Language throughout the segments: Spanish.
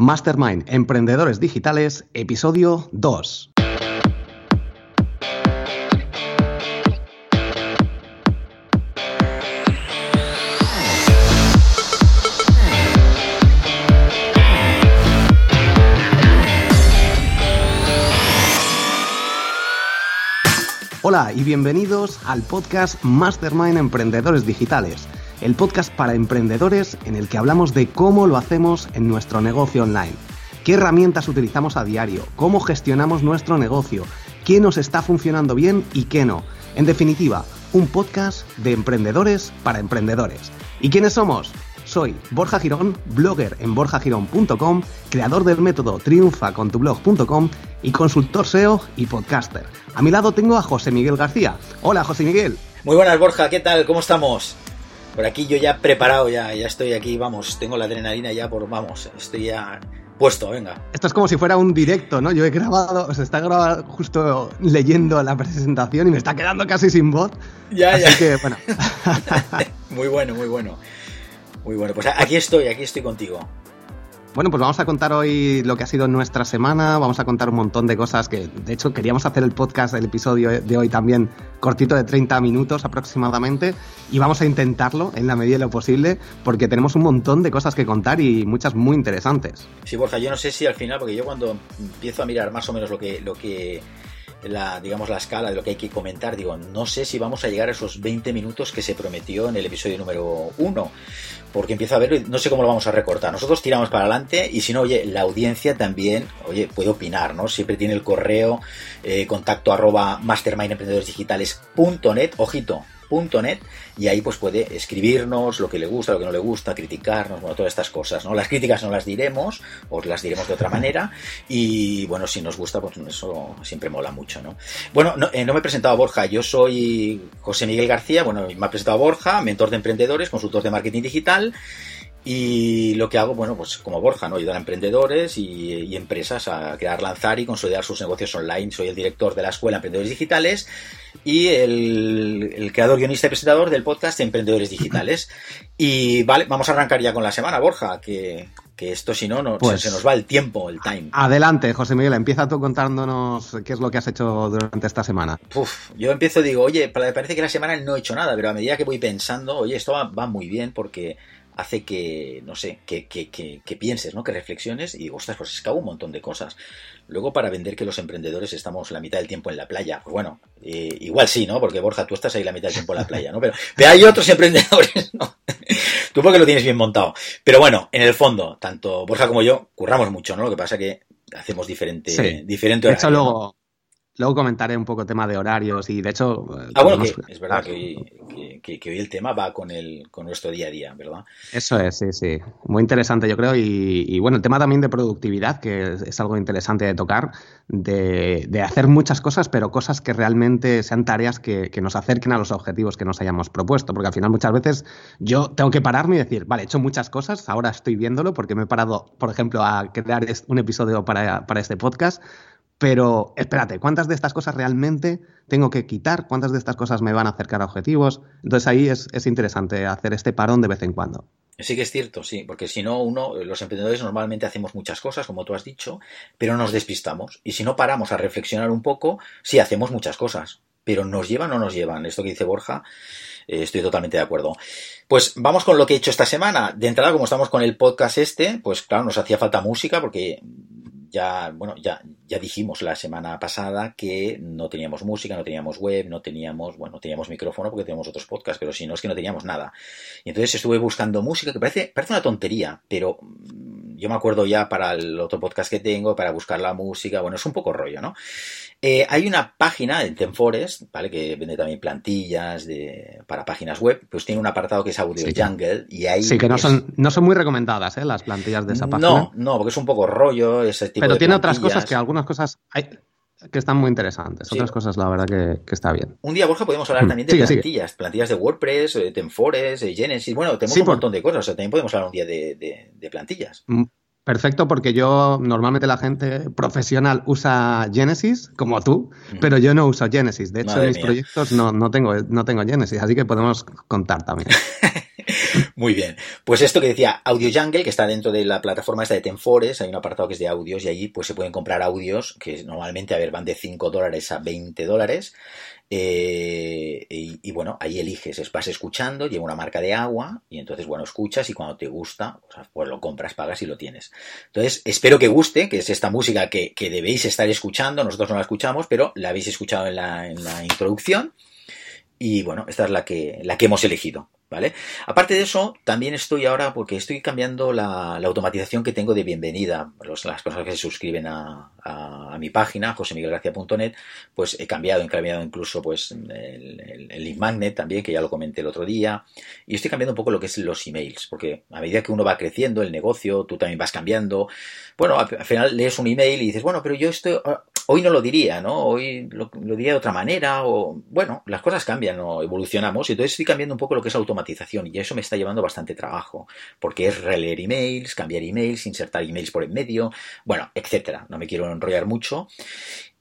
Mastermind Emprendedores Digitales, episodio 2. Hola y bienvenidos al podcast Mastermind Emprendedores Digitales el podcast para emprendedores en el que hablamos de cómo lo hacemos en nuestro negocio online, qué herramientas utilizamos a diario, cómo gestionamos nuestro negocio, qué nos está funcionando bien y qué no. En definitiva, un podcast de emprendedores para emprendedores. ¿Y quiénes somos? Soy Borja Girón, blogger en borjagirón.com, creador del método triunfacontublog.com y consultor SEO y podcaster. A mi lado tengo a José Miguel García. Hola, José Miguel. Muy buenas, Borja, ¿qué tal? ¿Cómo estamos? Por aquí yo ya preparado, ya, ya estoy aquí, vamos, tengo la adrenalina ya por, vamos, estoy ya puesto, venga. Esto es como si fuera un directo, ¿no? Yo he grabado, se está grabando justo leyendo la presentación y me está quedando casi sin voz. Ya, así ya. que, bueno. muy bueno, muy bueno. Muy bueno, pues aquí estoy, aquí estoy contigo. Bueno, pues vamos a contar hoy lo que ha sido nuestra semana, vamos a contar un montón de cosas que, de hecho, queríamos hacer el podcast, el episodio de hoy también cortito de 30 minutos aproximadamente y vamos a intentarlo en la medida de lo posible porque tenemos un montón de cosas que contar y muchas muy interesantes. Sí, Borja, yo no sé si al final, porque yo cuando empiezo a mirar más o menos lo que, lo que la, digamos, la escala de lo que hay que comentar, digo, no sé si vamos a llegar a esos 20 minutos que se prometió en el episodio número 1, porque empiezo a ver, no sé cómo lo vamos a recortar. Nosotros tiramos para adelante y si no, oye, la audiencia también, oye, puede opinar, ¿no? Siempre tiene el correo eh, contacto arroba mastermindemprendedoresdigitales.net, ojito, .net y ahí pues puede escribirnos lo que le gusta, lo que no le gusta, criticarnos, bueno, todas estas cosas, ¿no? Las críticas no las diremos, os las diremos de otra manera y bueno, si nos gusta, pues eso siempre mola mucho, ¿no? Bueno, no, eh, no me he presentado a Borja, yo soy José Miguel García, bueno, me ha presentado a Borja, mentor de emprendedores, consultor de marketing digital y lo que hago, bueno, pues como Borja, ¿no? Ayudar a emprendedores y, y, empresas a crear, lanzar y consolidar sus negocios online. Soy el director de la Escuela Emprendedores Digitales y el, el creador, guionista y presentador del podcast Emprendedores Digitales. Y vale, vamos a arrancar ya con la semana, Borja, que, que esto si no, no Pues- se, se nos va el tiempo, el time. Adelante, José Miguel, empieza tú contándonos qué es lo que has hecho durante esta semana. Uf, yo empiezo, digo, oye, pa- parece que la semana no he hecho nada, pero a medida que voy pensando, oye, esto va, va muy bien porque hace que, no sé, que, que, que, que pienses, ¿no? Que reflexiones y digo, ostras, pues es que hago un montón de cosas. Luego, para vender que los emprendedores estamos la mitad del tiempo en la playa, pues bueno, eh, igual sí, ¿no? Porque Borja, tú estás ahí la mitad del tiempo en la playa, ¿no? Pero, pero hay otros emprendedores, ¿no? Tú porque lo tienes bien montado. Pero bueno, en el fondo, tanto Borja como yo curramos mucho, ¿no? Lo que pasa que hacemos diferente, Sí. diferente De hecho, horario, luego, luego comentaré un poco tema de horarios y de hecho... eh, Ah, bueno, que es verdad que hoy, que, que- hoy el tema va con, el, con nuestro día a día, ¿verdad? Eso es, sí, sí. Muy interesante, yo creo. Y, y, bueno, el tema también de productividad, que es, es algo interesante de tocar, de, de hacer muchas cosas, pero cosas que realmente sean tareas que, que nos acerquen a los objetivos que nos hayamos propuesto. Porque al final muchas veces yo tengo que pararme y decir, vale, he hecho muchas cosas, ahora estoy viéndolo porque me he parado, por ejemplo, a crear un episodio para, para este podcast. Pero espérate, ¿cuántas de estas cosas realmente tengo que quitar? ¿Cuántas de estas cosas me van a acercar a objetivos? Entonces ahí es, es interesante hacer este parón de vez en cuando. Sí que es cierto, sí, porque si no, uno, los emprendedores normalmente hacemos muchas cosas, como tú has dicho, pero nos despistamos. Y si no paramos a reflexionar un poco, sí hacemos muchas cosas, pero nos llevan o no nos llevan. Esto que dice Borja, eh, estoy totalmente de acuerdo. Pues vamos con lo que he hecho esta semana. De entrada, como estamos con el podcast este, pues claro, nos hacía falta música porque ya, bueno, ya, ya dijimos la semana pasada que no teníamos música, no teníamos web, no teníamos, bueno, no teníamos micrófono porque tenemos otros podcasts, pero si no es que no teníamos nada. Y entonces estuve buscando música que parece, parece una tontería, pero yo me acuerdo ya para el otro podcast que tengo, para buscar la música, bueno, es un poco rollo, ¿no? Eh, hay una página en TenForest, ¿vale? Que vende también plantillas de, para páginas web, pues tiene un apartado que es Audio Sí. Jungle y ahí... Sí, que no es- son, no son muy recomendadas ¿eh? las plantillas de esa página. No, no, porque es un poco rollo ese tipo pero de tiene otras cosas que algunas cosas hay, que están muy interesantes. Sí. Otras cosas, la verdad, que, que está bien. Un día, Borja, podemos hablar Mm, también de sigue, sigue. plantillas, plantillas de WordPress, eh, Tenfores, eh, Genesis, bueno, tenemos Sí, un por- montón de cosas, o sea, también podemos hablar un día de, de- de plantillas. Mm, Perfecto, porque yo normalmente la gente profesional usa Genesis, como tú, Mm. pero yo no uso Genesis. De hecho, Madre en mis mía. proyectos no, no, tengo, no tengo Genesis, así que podemos contar también. Muy bien. Pues esto que decía Audio Jungle, que está dentro de la plataforma esta de Tenfores, hay un apartado que es de audios y allí pues se pueden comprar audios que normalmente, a ver, van de 5 dólares a 20 dólares. Eh, y, bueno, ahí eliges, vas escuchando, lleva una marca de agua y entonces, bueno, escuchas y cuando te gusta, pues lo compras, pagas y lo tienes. Entonces, espero que guste, que es esta música que, debéis estar escuchando, nosotros no la escuchamos, pero la habéis escuchado en la, en la introducción. Y bueno, esta es la que, la que hemos elegido. ¿Vale? Aparte de eso, también estoy ahora, porque estoy cambiando la, automatización que tengo de bienvenida. las personas que se suscriben a, mi página, josemiguelgracia.net, pues he cambiado, he cambiado incluso pues el, el, magnet también, que ya lo comenté el otro día. Y estoy cambiando un poco lo que es los emails, porque a medida que uno va creciendo, el negocio, tú también vas cambiando. Bueno, al, final lees un email y dices, bueno, pero yo estoy, hoy no lo diría, ¿no? Hoy lo, diría de otra manera, o bueno, las cosas cambian o evolucionamos, y entonces estoy cambiando un poco lo que es automatización, y eso me está llevando bastante trabajo, porque es releer emails, cambiar emails, insertar emails por en medio, bueno, etcétera. No me quiero enrollar mucho.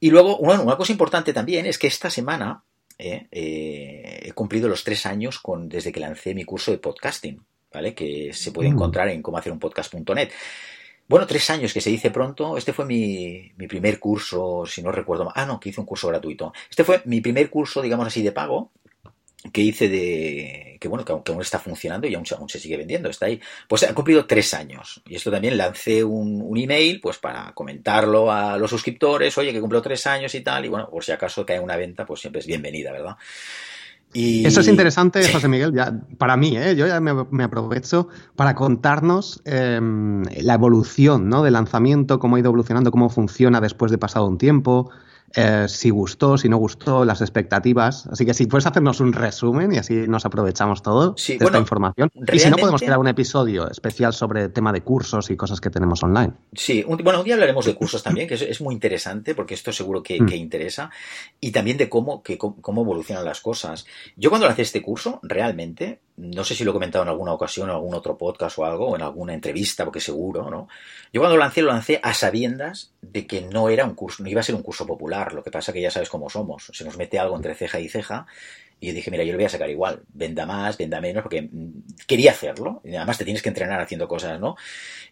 Y luego, bueno, una cosa importante también es que esta semana eh, eh, he cumplido los tres años con, desde que lancé mi curso de podcasting, ¿vale? Que se puede mm. encontrar en cómo hacer un podcast.net. Bueno, tres años que se dice pronto. Este fue mi, mi primer curso, si no recuerdo mal. Ah, no, que hice un curso gratuito. Este fue mi primer curso, digamos así, de pago que hice de que bueno que aún, está funcionando y aún, se sigue vendiendo está ahí pues ha cumplido tres años y esto también lancé un, un, email pues para comentarlo a los suscriptores oye que cumplió tres años y tal y bueno por si acaso cae una venta pues siempre es bienvenida verdad eso es interesante, José Miguel, ya, para mí, ¿eh? yo ya me, aprovecho para contarnos em, la evolución ¿no? del lanzamiento, cómo ha ido evolucionando, cómo funciona después de pasado un tiempo, eh, si gustó, si no gustó, las expectativas. Así que si puedes hacernos un resumen y así nos aprovechamos todo de esta información. Y si no, podemos crear un episodio especial sobre el tema de cursos y cosas que tenemos online. Sí, bueno, un día hablaremos de cursos también, que es, muy interesante porque esto seguro que, mm. interesa. Y también de cómo, que, cómo evolucionan las cosas. Yo cuando lancé este curso, realmente, no sé si lo he comentado en alguna ocasión, en algún otro podcast o algo, o en alguna entrevista, porque seguro, ¿no? Yo cuando lo lancé, lo lancé a sabiendas de que no era un curso, no iba a ser un curso popular. Lo que pasa que ya sabes cómo somos. Se nos mete algo entre ceja y ceja. Y yo dije, mira, yo lo voy a sacar igual. Venda más, venda menos, porque mm, quería hacerlo. Y además te tienes que entrenar haciendo cosas, ¿no?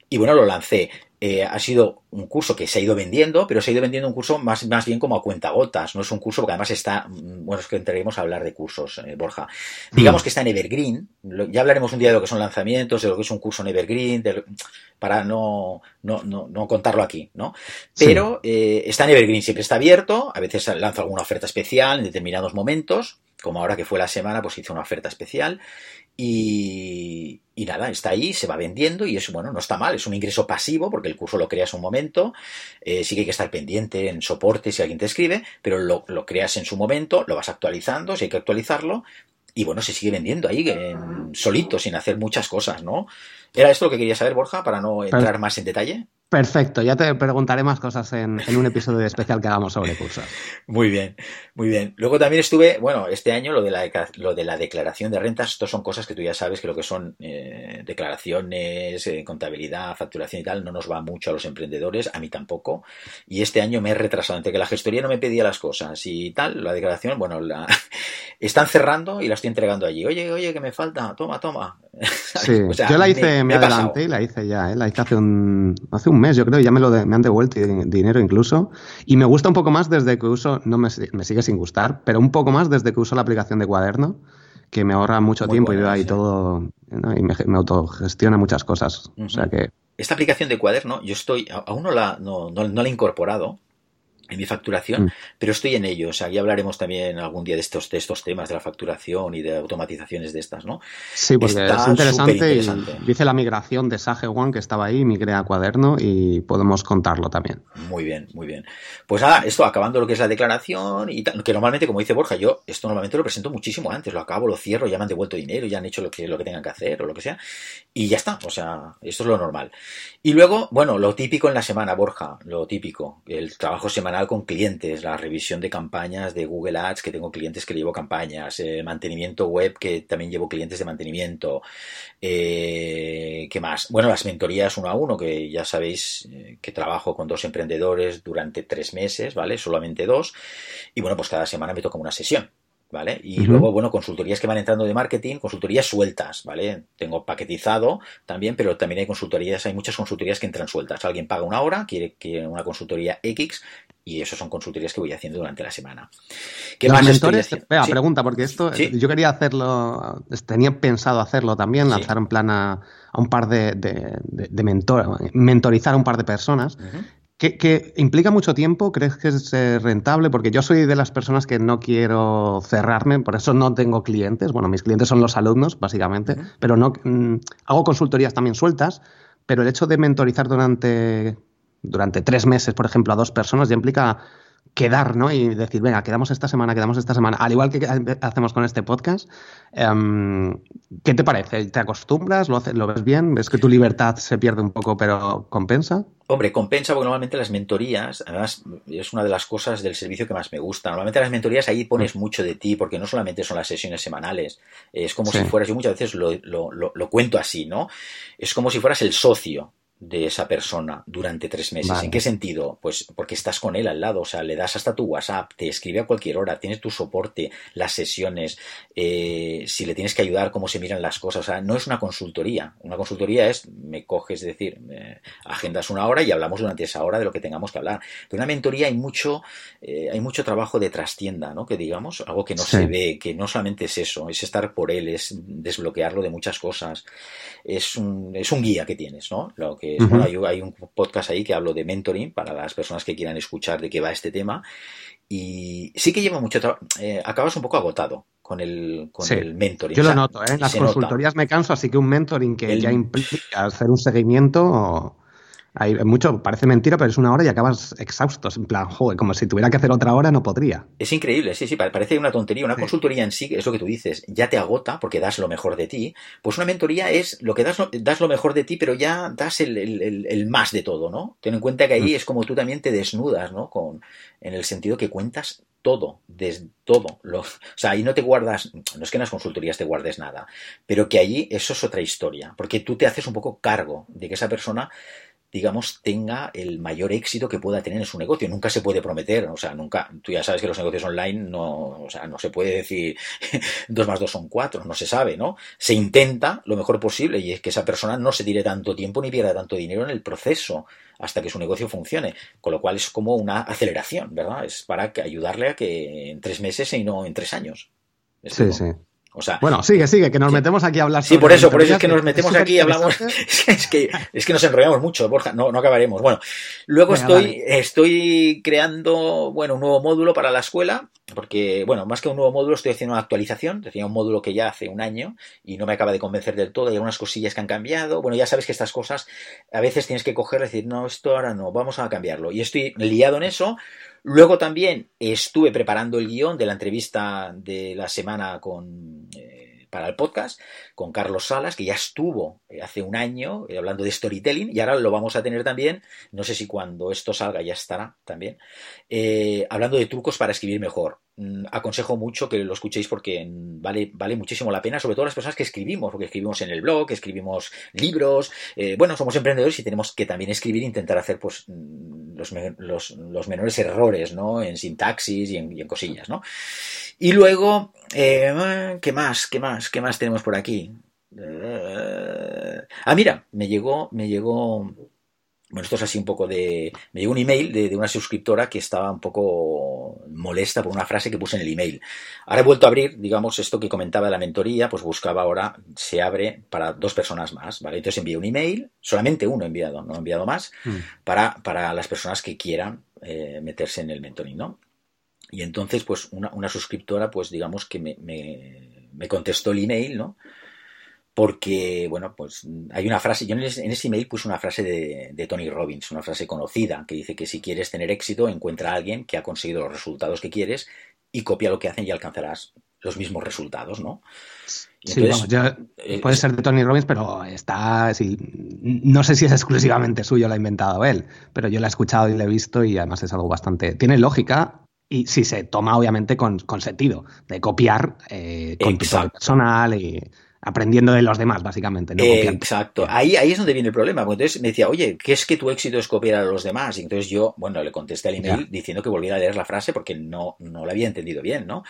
Y bueno, lo lancé. Eh, ha sido un curso que se ha ido vendiendo, pero se ha ido vendiendo un curso más, más bien como a cuentagotas. No es un curso porque además está, mm, bueno, es que entraremos a hablar de cursos, eh, Borja. Digamos que está en Evergreen. Ya hablaremos un día de lo que son lanzamientos, de lo que es un curso en Evergreen, para no, no, no, contarlo aquí, ¿no? Pero eh, está en Evergreen, siempre está abierto. A veces lanza alguna oferta especial en determinados momentos como ahora que fue la semana, pues hizo una oferta especial y, nada, está ahí, se va vendiendo y eso, bueno, no está mal, es un ingreso pasivo porque el curso lo creas un momento, eh, sí que hay que estar pendiente en soporte si alguien te escribe, pero lo, lo, creas en su momento, lo vas actualizando, si hay que actualizarlo y bueno, se sigue vendiendo ahí solito, sin hacer muchas cosas, ¿no? ¿Era esto lo que quería saber, Borja, para no entrar más en detalle? Perfecto, ya te preguntaré más cosas en, un episodio especial que hagamos sobre cursos. Muy bien, muy bien. Luego también estuve, bueno, este año lo de la, lo de la declaración de rentas, esto son cosas que tú ya sabes que lo que son eh, declaraciones, eh, contabilidad, facturación y tal, no nos va mucho a los emprendedores, a mí tampoco. Y este año me he retrasado, entre que la gestoría no me pedía las cosas y tal, la declaración, bueno, la están cerrando y la estoy entregando allí. Oye, oye, que me falta, toma, toma. Sí, yo la hice, me, adelanté y la hice ya, ¿eh? la hice hace un, hace un mes, yo creo, y ya me lo me han devuelto dinero incluso. Y me gusta un poco más desde que uso, no me, sigue sin gustar, pero un poco más desde que uso la aplicación de cuaderno, que me ahorra mucho tiempo y veo ahí todo, y me, autogestiona muchas cosas. O sea que... Esta aplicación de cuaderno, yo estoy, aún no la, no, no la he incorporado, en mi facturación, mm. pero estoy en ello. O sea, ya hablaremos también algún día de estos, de estos temas de la facturación y de automatizaciones de estas, ¿no? Sí, porque es interesante, dice la migración de Sage One que estaba ahí, migré a cuaderno y podemos contarlo también. Muy bien, muy bien. Pues nada, esto acabando lo que es la declaración y tal, que normalmente, como dice Borja, yo esto normalmente lo presento muchísimo antes, lo acabo, lo cierro, ya me han devuelto dinero, ya han hecho lo que, lo que tengan que hacer o lo que sea, y ya está. O sea, esto es lo normal. Y luego, bueno, lo típico en la semana, Borja, lo típico, el trabajo semanal con clientes, la revisión de campañas de Google Ads, que tengo clientes que llevo campañas, eh, mantenimiento web, que también llevo clientes de mantenimiento. Eh, ¿Qué más? Bueno, las mentorías uno a uno, que ya sabéis eh, que trabajo con dos emprendedores durante tres meses, ¿vale? Solamente dos. Y bueno, pues cada semana me toca una sesión. ¿Vale? Y luego, bueno, consultorías que van entrando de marketing, consultorías sueltas, ¿vale? Tengo paquetizado también, pero también hay consultorías, hay muchas consultorías que entran sueltas. Alguien paga una hora, quiere, que una consultoría X, y eso son consultorías que voy haciendo durante la semana. ¿Qué Los mentores, espera, pregunta, porque esto yo quería hacerlo, tenía pensado hacerlo también, lanzar un plan a, un par de, de, mentor, mentorizar a un par de personas. ¿Qué implica mucho tiempo? ¿Crees que es eh, rentable? Porque yo soy de las personas que no quiero cerrarme, por eso no tengo clientes. Bueno, mis clientes son los alumnos, básicamente, pero no mm, hago consultorías también sueltas, pero el hecho de mentorizar durante, durante tres meses, por ejemplo, a dos personas ya implica quedar, ¿no? Y decir, venga, quedamos esta semana, quedamos esta semana, al igual que hacemos con este podcast. Em, ¿Qué te parece? ¿Te acostumbras? ¿Lo, ¿Lo ves bien? ¿Ves que tu libertad se pierde un poco, pero compensa? Hombre, compensa porque normalmente las mentorías, además, es una de las cosas del servicio que más me gusta. Normalmente las mentorías ahí pones mm. mucho de ti, porque no solamente son las sesiones semanales, es como si fueras, yo muchas veces lo, lo cuento así, ¿no? Es como si fueras el socio de esa persona durante tres meses. ¿En qué sentido? Pues porque estás con él al lado, o sea, le das hasta tu WhatsApp, te escribe a cualquier hora, tienes tu soporte, las sesiones, eh, si le tienes que ayudar, cómo se miran las cosas, o sea, no es una consultoría. Una consultoría es, me coges, es decir, agendas una hora y hablamos durante esa hora de lo que tengamos que hablar. Pero una mentoría hay mucho, eh, hay mucho trabajo de trastienda, ¿no? Que digamos, algo que no se ve, que no solamente es eso, es estar por él, es desbloquearlo de muchas cosas. Es un, es un guía que tienes, ¿no? Lo que hay, un podcast ahí que hablo de mentoring para las personas que quieran escuchar de qué va este tema. Y sí que lleva mucho trabajo. Eh, acabas un poco agotado con el, con el mentoring. Yo lo noto, ¿eh? En las consultorías me canso, así que un mentoring que ya implica hacer un seguimiento. Hay mucho, parece mentira, pero es una hora y acabas exhausto. En plan, joder, como si tuviera que hacer otra hora, no podría. Es increíble, sí, sí, parece una tontería. Una consultoría en sí, es lo que tú dices, ya te agota porque das lo mejor de ti. Pues una mentoría es lo que das, das lo mejor de ti, pero ya das el, más de todo, ¿no? Ten en cuenta que ahí mm. es como tú también te desnudas, ¿no? Con, en el sentido que cuentas todo, desde todo. Lo, o sea, ahí no te guardas, no es que en las consultorías te guardes nada, pero que allí eso es otra historia, porque tú te haces un poco cargo de que esa persona digamos, tenga el mayor éxito que pueda tener en su negocio. Nunca se puede prometer, o sea, nunca, tú ya sabes que los negocios online no, o sea, no se puede decir dos más dos son cuatro, no se sabe, ¿no? Se intenta lo mejor posible y es que esa persona no se tire tanto tiempo ni pierda tanto dinero en el proceso hasta que su negocio funcione, con lo cual es como una aceleración, ¿verdad? Es para ayudarle a que en tres meses y no en tres años. sí, sí bueno, sigue, sigue, que nos metemos aquí a hablar. Sí, por eso, por eso es que nos metemos aquí y hablamos. es, que, es que nos enrollamos mucho, Borja, no, no acabaremos. Bueno, luego estoy, estoy creando, bueno, un nuevo módulo para la escuela, porque, bueno, más que un nuevo módulo, estoy haciendo una actualización. Tenía un módulo que ya hace un año y no me acaba de convencer del todo. Hay algunas cosillas que han cambiado. Bueno, ya sabes que estas cosas a veces tienes que coger y decir, no, esto ahora no, vamos a cambiarlo. Y estoy liado en eso. Luego también estuve preparando el guion de la entrevista de la semana con, eh, para el podcast con Carlos Salas, que ya estuvo eh, hace un año eh, hablando de storytelling y ahora lo vamos a tener también, no sé si cuando esto salga ya estará también, hablando de trucos para escribir mejor. Mm, aconsejo mucho que lo escuchéis porque vale, vale muchísimo la pena, sobre todo las personas que escribimos, porque escribimos en el blog, escribimos libros, eh, bueno, somos emprendedores y tenemos que también escribir e intentar hacer pues mm, los, los, menores errores, ¿no? En sintaxis y en, cosillas, ¿no? Y luego, eh, ¿qué más? ¿Qué más? ¿Qué más tenemos por aquí? Eh, ah, mira, me llegó, me llegó bueno, esto es así un poco de... Me llegó un email de, una suscriptora que estaba un poco molesta por una frase que puse en el email. Ahora he vuelto a abrir, digamos, esto que comentaba de la mentoría, pues buscaba ahora, se abre para dos personas más, ¿vale? Entonces envié un email, solamente uno he enviado, no he enviado más, mm. para, para las personas que quieran eh, meterse en el mentoring, ¿no? Y entonces, pues una, una suscriptora, pues digamos que me, me, me contestó el email, ¿no? Porque, bueno, pues hay una frase, yo en ese, email puse una frase de, Tony Robbins, una frase conocida, que dice que si quieres tener éxito, encuentra a alguien que ha conseguido los resultados que quieres y copia lo que hacen y alcanzarás los mismos resultados, ¿no? sí, vamos, eh, puede ser de Tony Robbins, pero está, sí, no sé si es exclusivamente suyo, lo ha inventado él, pero yo lo he escuchado y lo he visto y además es algo bastante, tiene lógica y si se toma obviamente con, sentido, de copiar eh, con tu personal y aprendiendo de los demás, básicamente. Exacto. Ahí, ahí es donde viene el problema. entonces me decía, oye, ¿qué es que tu éxito es copiar a los demás? Y entonces yo, bueno, le contesté al email diciendo que volviera a leer la frase porque no, no la había entendido bien, ¿no?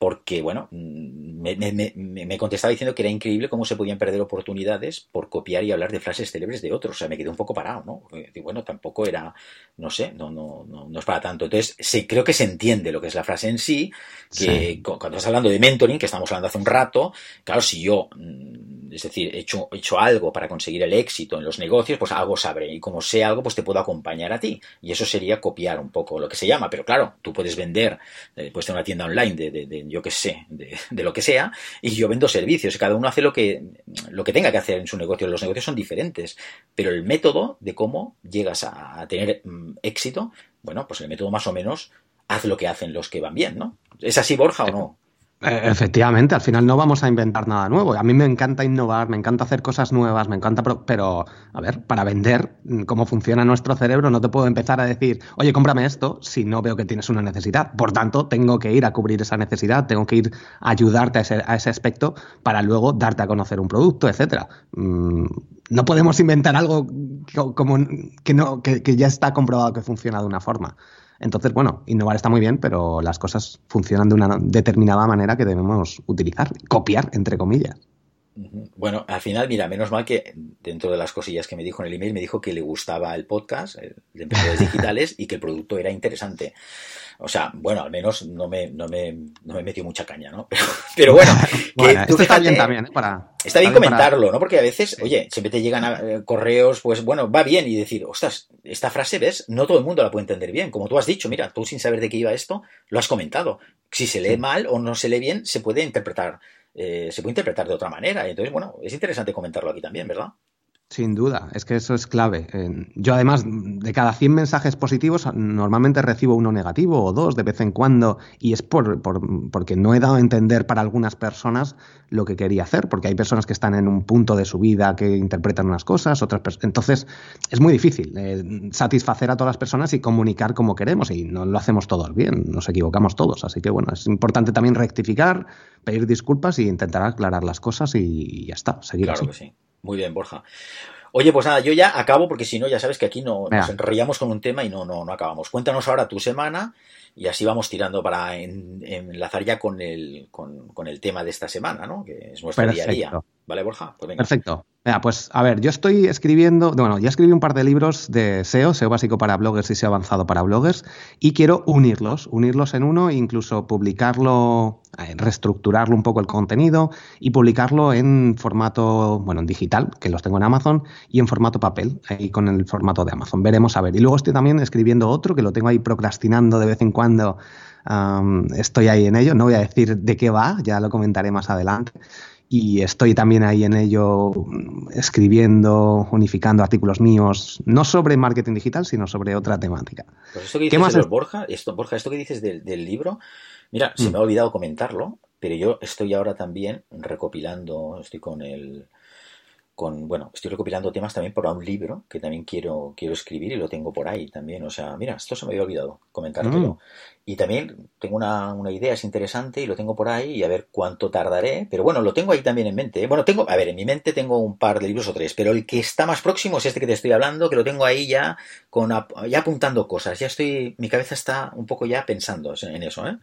Porque, bueno, mm, me, me, me, contestaba diciendo que era increíble cómo se podían perder oportunidades por copiar y hablar de frases célebres de otros. O sea, me quedé un poco parado, ¿no? Y bueno, tampoco era, no sé, no, no, no, no es para tanto. Entonces, sí, creo que se entiende lo que es la frase en sí, que cuando estás hablando de mentoring, que estamos hablando hace un rato, claro, si yo mm, es decir, he hecho, hecho algo para conseguir el éxito en los negocios, pues algo sabré. Y como sé algo, pues te puedo acompañar a ti. Y eso sería copiar un poco lo que se llama. Pero claro, tú puedes vender, eh, puedes tener una tienda online de, de, de yo qué sé, de, de, lo que sea, y yo vendo servicios. Cada uno hace lo que, lo que tenga que hacer en su negocio. Los negocios son diferentes. Pero el método de cómo llegas a, tener mm, éxito, bueno, pues el método más o menos haz lo que hacen los que van bien, ¿no? ¿Es así, Borja, o no? Eh, efectivamente, al final no vamos a inventar nada nuevo. A mí me encanta innovar, me encanta hacer cosas nuevas, me encanta, pero a ver, para vender mm, cómo funciona nuestro cerebro no te puedo empezar a decir, oye, cómprame esto si no veo que tienes una necesidad. Por tanto, tengo que ir a cubrir esa necesidad, tengo que ir a ayudarte a ese, a ese aspecto para luego darte a conocer un producto, etcétera. Mm, no podemos inventar algo como que, no, que ya está comprobado que funciona de una forma. Entonces, bueno, innovar está muy bien, pero las cosas funcionan de una determinada manera que debemos utilizar, copiar, entre comillas. Bueno, al final, mira, menos mal que dentro de las cosillas que me dijo en el email, me dijo que le gustaba el podcast de emprendedores digitales y que el producto era interesante. O sea, bueno, al menos no me, no me, no me metió mucha caña, ¿no? Pero, bueno, está bien también, ¿eh? Para, está bien comentarlo, ¿no? Porque a veces, oye, siempre te llegan eh, correos, pues bueno, va bien y decir, ostras, esta frase, ¿ves? No todo el mundo la puede entender bien. Como tú has dicho, mira, tú sin saber de qué iba esto, lo has comentado. Si se lee mal o no se lee bien, se puede interpretar, eh, se puede interpretar de otra manera. Entonces, bueno, es interesante comentarlo aquí también, ¿verdad? Sin duda, es que eso es clave. Yo además, de cada 100 mensajes positivos, normalmente recibo uno negativo o dos de vez en cuando, y es por, porque no he dado a entender para algunas personas lo que quería hacer, porque hay personas que están en un punto de su vida que interpretan unas cosas, otras Entonces, es muy difícil eh, satisfacer a todas las personas y comunicar como queremos, y no lo hacemos todos bien, nos equivocamos todos. Así que, bueno, es importante también rectificar, pedir disculpas y intentar aclarar las cosas y, ya está, seguir claro Que sí. Muy bien, Borja. Oye, pues nada, yo ya acabo porque si no, ya sabes que aquí no, nos enrollamos con un tema y no, no, no acabamos. Cuéntanos ahora tu semana y así vamos tirando para enlazar ya con el, con, el tema de esta semana, ¿no? Que es nuestro día a día. ¿Vale, Borja? Pues Perfecto. pues a ver, yo estoy escribiendo, bueno, ya escribí un par de libros de SEO, SEO básico para bloggers y SEO avanzado para bloggers, y quiero unirlos, unirlos en uno, incluso publicarlo, eh, reestructurarlo un poco el contenido y publicarlo en formato, bueno, en digital, que los tengo en Amazon, y en formato papel, ahí con el formato de Amazon. Veremos a ver. Y luego estoy también escribiendo otro que lo tengo ahí procrastinando de vez en cuando. Estoy ahí en ello, no voy a decir de qué va, ya lo comentaré más adelante y estoy también ahí en ello escribiendo, unificando artículos míos, no sobre marketing digital, sino sobre otra temática. Pues esto que dices ¿Qué más Borja, esto, Borja, esto que dices del, libro, mira, se mm. me ha olvidado comentarlo, pero yo estoy ahora también recopilando, estoy con el bueno, estoy recopilando temas también para un libro que también quiero, quiero escribir y lo tengo por ahí también. O sea, mira, esto se me había olvidado comentártelo. Mm. Y también tengo una, idea, es interesante y lo tengo por ahí y a ver cuánto tardaré. Pero bueno, lo tengo ahí también en mente. ¿eh? Bueno, tengo, a ver, en mi mente tengo un par de libros o tres, pero el que está más próximo es este que te estoy hablando, que lo tengo ahí ya con ya apuntando cosas. Ya estoy, mi cabeza está un poco ya pensando en eso, ¿eh?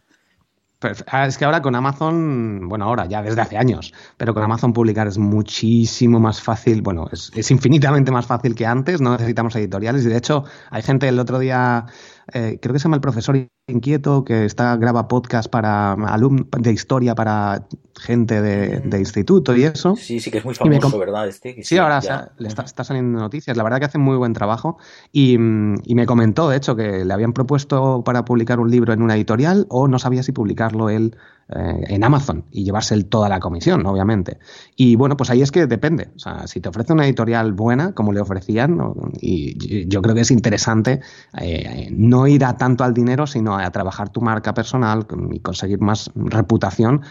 Ah, es que ahora con Amazon, bueno, ahora ya desde hace años, pero con Amazon publicar es muchísimo más fácil, bueno, es, es infinitamente más fácil que antes, no necesitamos editoriales y de hecho hay gente el otro día eh, creo que se llama El Profesor Inquieto, que está graba podcast para alumnos de historia para gente de, mm. instituto y eso. Sí, sí, que es muy famoso, ¿verdad? Este, sí, ahora le está, saliendo noticias. La verdad que hace muy buen trabajo. Y, me comentó, de hecho, que le habían propuesto para publicar un libro en una editorial o no sabía si publicarlo él eh, en Amazon y llevarse toda la comisión, obviamente. Y bueno, pues ahí es que depende. O sea, si te ofrece una editorial buena, como le ofrecían, y yo creo que es interesante eh, no ir a tanto al dinero, sino a trabajar tu marca personal y conseguir más reputación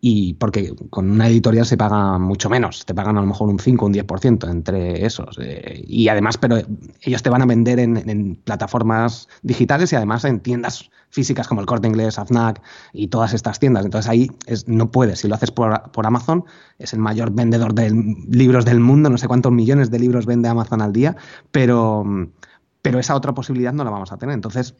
y porque con una editorial se paga mucho menos, te pagan a lo mejor un 5 o un 10% entre esos. Eh, y además, pero ellos te van a vender en, plataformas digitales y además en tiendas físicas como el Corte Inglés, AFNAC y todas estas tiendas. Entonces ahí es, no puedes. Si lo haces por, por, Amazon, es el mayor vendedor de libros del mundo, no sé cuántos millones de libros vende Amazon al día, pero, pero esa otra posibilidad no la vamos a tener. Entonces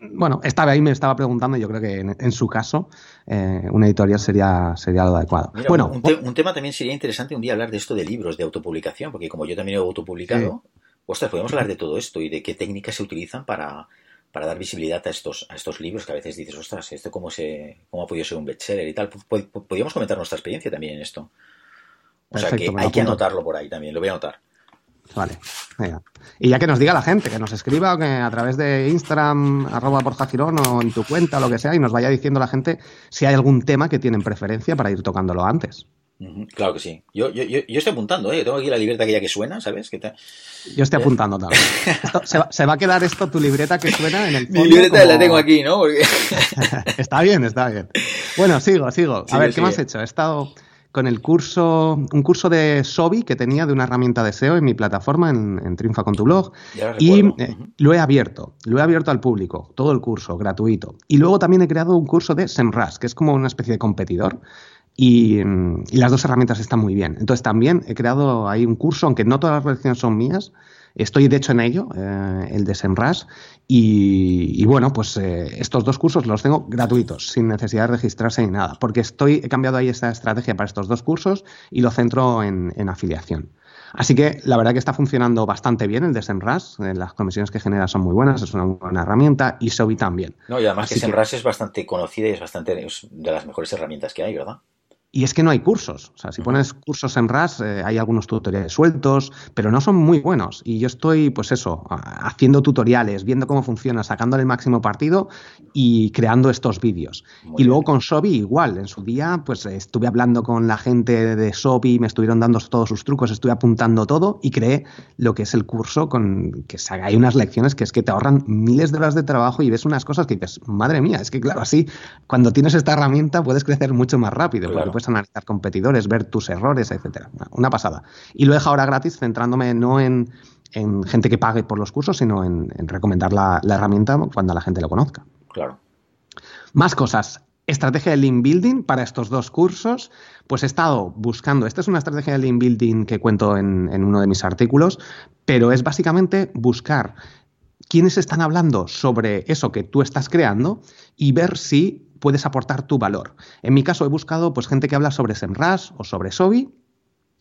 bueno, estaba ahí, me estaba preguntando, yo creo que en, su caso eh, una editorial sería, sería lo adecuado. bueno, un, tema también sería interesante un día hablar de esto de libros, de autopublicación, porque como yo también he autopublicado, ostras, podemos hablar de todo esto y de qué técnicas se utilizan para, para dar visibilidad a estos, a estos libros que a veces dices, ostras, ¿esto cómo, se, cómo ha podido ser un bestseller y tal? Podríamos comentar nuestra experiencia también en esto. O sea que hay que anotarlo por ahí también, lo voy a anotar. Vale, Y ya que nos diga la gente, que nos escriba que a través de Instagram, arroba Borja Girón o en tu cuenta, lo que sea, y nos vaya diciendo la gente si hay algún tema que tienen preferencia para ir tocándolo antes. Claro que sí. Yo, yo, yo, estoy apuntando, ¿eh? Tengo aquí la libreta que ya que suena, ¿sabes? ¿Qué Yo estoy apuntando también. se, va, a quedar esto, tu libreta que suena en el fondo. Mi libreta la tengo aquí, ¿no? está bien, está bien. Bueno, sigo, sigo. A ver, ¿qué me has hecho? He estado con el curso, un curso de Sobi que tenía de una herramienta de SEO en mi plataforma, en, Triunfa con tu blog. Y eh, lo he abierto, lo he abierto al público, todo el curso, gratuito. Y luego también he creado un curso de SEMrush, que es como una especie de competidor. Y, las dos herramientas están muy bien. Entonces también he creado ahí un curso, aunque no todas las lecciones son mías, Estoy de hecho en ello, eh, el de SEMrush, y, bueno, pues eh, estos dos cursos los tengo gratuitos, sin necesidad de registrarse ni nada, porque estoy, he cambiado ahí esta estrategia para estos dos cursos y lo centro en, afiliación. Así que la verdad que está funcionando bastante bien el de SEMrush, eh, las comisiones que genera son muy buenas, es una buena herramienta y Sobi también. No, y además que SEMrush es bastante conocida y es bastante de las mejores herramientas que hay, ¿verdad? Y es que no hay cursos. O sea, si pones cursos en RAS, eh, hay algunos tutoriales sueltos, pero no son muy buenos. Y yo estoy, pues eso, haciendo tutoriales, viendo cómo funciona, sacándole el máximo partido y creando estos vídeos. y luego con Sobi igual. En su día, pues estuve hablando con la gente de Sobi, me estuvieron dando todos sus trucos, estuve apuntando todo y creé lo que es el curso con que hay unas lecciones que es que te ahorran miles de horas de trabajo y ves unas cosas que dices, madre mía, es que claro, así, cuando tienes esta herramienta puedes crecer mucho más rápido. Claro analizar competidores, ver tus errores, etcétera. Una pasada. Y lo dejo ahora gratis, centrándome no en, gente que pague por los cursos, sino en, recomendar la, herramienta cuando la gente lo conozca. Claro. Más cosas. Estrategia de link building para estos dos cursos. Pues he estado buscando. Esta es una estrategia de link building que cuento en, en uno de mis artículos, pero es básicamente buscar quiénes están hablando sobre eso que tú estás creando y ver si puedes aportar tu valor. En mi caso he buscado pues, gente que habla sobre SEMrush o sobre Sobi.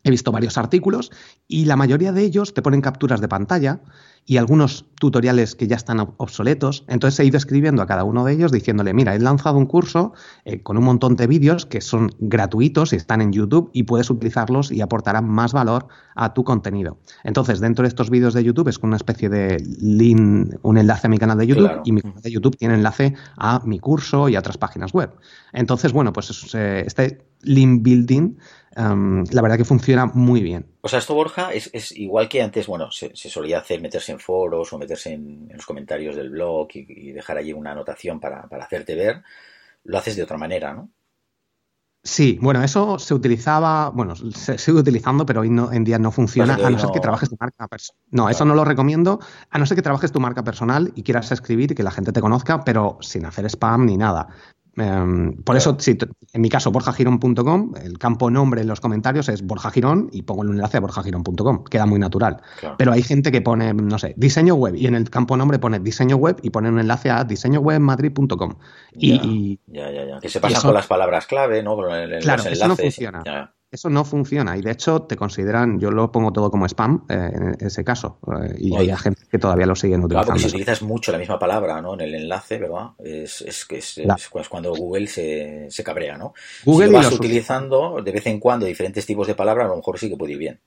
He visto varios artículos y la mayoría de ellos te ponen capturas de pantalla y algunos tutoriales que ya están obsoletos. Entonces he ido escribiendo a cada uno de ellos diciéndole, mira, he lanzado un curso eh, con un montón de vídeos que son gratuitos y están en YouTube y puedes utilizarlos y aportarán más valor a tu contenido. Entonces, dentro de estos vídeos de YouTube es con una especie de link, un enlace a mi canal de YouTube y mi canal de YouTube tiene enlace a mi curso y a otras páginas web. Entonces, bueno, pues eh, este link building la verdad que funciona muy bien. O sea, esto, Borja, es, igual que antes, bueno, se, solía hacer meterse en foros o meterse en, los comentarios del blog y, dejar allí una anotación para, hacerte ver. Lo haces de otra manera, ¿no? Sí, bueno, eso se utilizaba, bueno, se sigue utilizando, pero hoy en día no funciona, a no, ser que trabajes tu marca personal. No, eso no lo recomiendo, a no ser que trabajes tu marca personal y quieras escribir y que la gente te conozca, pero sin hacer spam ni nada. Em, por eso, si, en mi caso, borjagirón.com, el campo nombre en los comentarios es Borja Girón y pongo el enlace a borjagirón.com. Queda muy natural. Pero hay gente que pone, no sé, diseño web y en el campo nombre pone diseño web y pone un enlace a diseñowebmadrid.com. Y, ya, ya, ya, Que se pasan con las palabras clave, ¿no? claro, eso no funciona. Eso no funciona y de hecho te consideran, yo lo pongo todo como spam eh, en ese caso eh, y hay gente que todavía lo siguen utilizando. Claro, porque si utilizas mucho la misma palabra ¿no? en el enlace, ¿verdad? Es, es, es, es cuando Google se, se, cabrea, ¿no? Google si vas utilizando de vez en cuando diferentes tipos de palabras, a lo mejor sí que puede ir bien.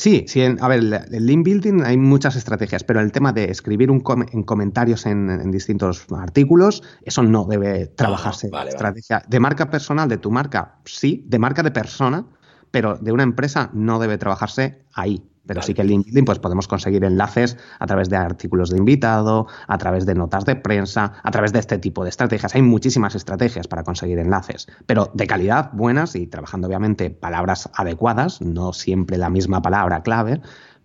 Sí, sí, a ver, el link building hay muchas estrategias, pero el tema de escribir un en comentarios en, distintos artículos, eso no debe trabajarse. estrategia de marca personal de tu marca, sí, de marca de persona, pero de una empresa no debe trabajarse ahí. Pero sí que en LinkedIn pues podemos conseguir enlaces a través de artículos de invitado, a través de notas de prensa, a través de este tipo de estrategias. Hay muchísimas estrategias para conseguir enlaces, pero de calidad, buenas y trabajando obviamente palabras adecuadas, no siempre la misma palabra clave,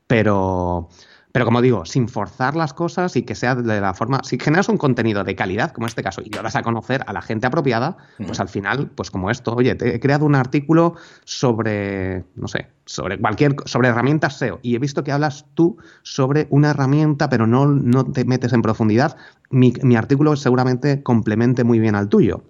pero pero como digo, sin forzar las cosas y que sea de la forma, si generas un contenido de calidad, como en este caso, y lo das a conocer a la gente apropiada, pues al final, pues como esto, oye, te he creado un artículo sobre, no sé, sobre cualquier, sobre herramientas SEO, y he visto que hablas tú sobre una herramienta, pero no, no te metes en profundidad, mi, mi artículo seguramente complemente muy bien al tuyo.